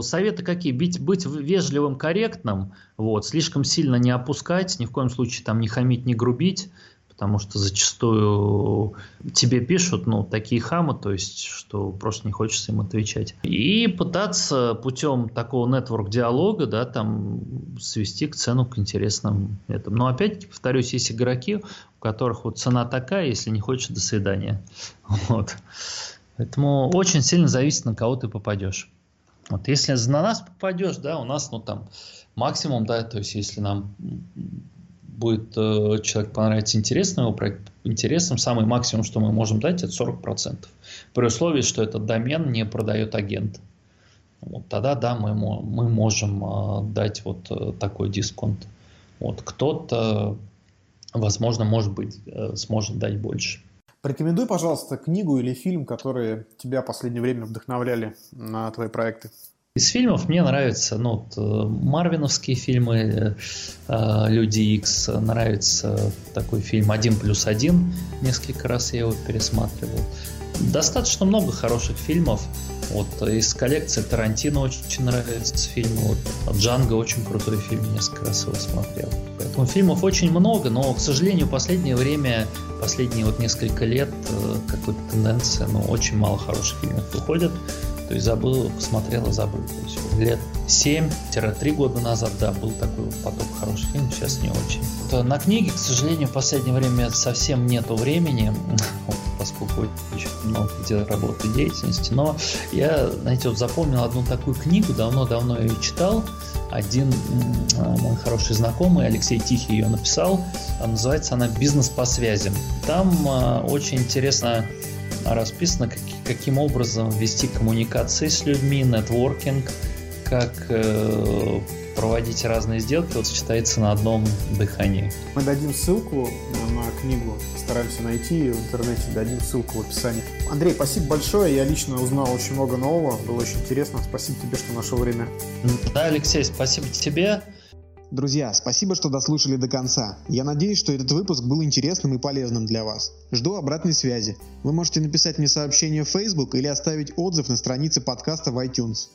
Советы какие? Быть, быть вежливым, корректным, вот, слишком сильно не опускать, ни в коем случае там не хамить, не грубить, потому что зачастую тебе пишут, ну, такие хамы, то есть, что просто не хочется им отвечать. И пытаться путем такого нетворк-диалога, да, там, свести к цену к интересным этому. Но опять-таки, повторюсь, есть игроки, у которых вот цена такая, если не хочешь, до свидания. Вот. Поэтому очень сильно зависит, на кого ты попадешь. Вот если на нас попадешь, да, у нас, ну, там, максимум, да, то есть, если нам будет э, человек понравится интересно, его проект интересным, самый максимум, что мы можем дать, это 40%. При условии, что этот домен не продает агент. Вот тогда, да, мы, мы можем э, дать вот э, такой дисконт. Вот кто-то, возможно, может быть, э, сможет дать больше. Порекомендуй, пожалуйста, книгу или фильм, которые тебя в последнее время вдохновляли на твои проекты. Из фильмов мне нравятся ну, вот, э, марвиновские фильмы э, «Люди Икс», нравится такой фильм «Один плюс один», несколько раз я его пересматривал. Достаточно много хороших фильмов. Вот из коллекции Тарантино очень нравится фильм. Вот Джанго очень крутой фильм, несколько раз его смотрел. Поэтому фильмов очень много, но, к сожалению, последнее время, последние вот несколько лет э, какой-то тенденция, ну, очень мало хороших фильмов выходит. То есть забыл, посмотрел и забыл. То есть лет 7-3 года назад, да, был такой вот поток хороших фильмов, сейчас не очень. То на книге, к сожалению, в последнее время совсем нету времени, (laughs) поскольку очень много где работы деятельности. Но я, знаете, вот запомнил одну такую книгу, давно-давно ее читал. Один мой хороший знакомый, Алексей Тихий, ее написал. Называется она «Бизнес по связям». Там очень интересно расписано, как, каким образом вести коммуникации с людьми, нетворкинг, как э, проводить разные сделки, вот сочетается на одном дыхании. Мы дадим ссылку на книгу, стараемся найти в интернете, дадим ссылку в описании. Андрей, спасибо большое, я лично узнал очень много нового, было очень интересно, спасибо тебе, что нашел время. Да, Алексей, спасибо тебе. Друзья, спасибо, что дослушали до конца. Я надеюсь, что этот выпуск был интересным и полезным для вас. Жду обратной связи. Вы можете написать мне сообщение в Facebook или оставить отзыв на странице подкаста в iTunes.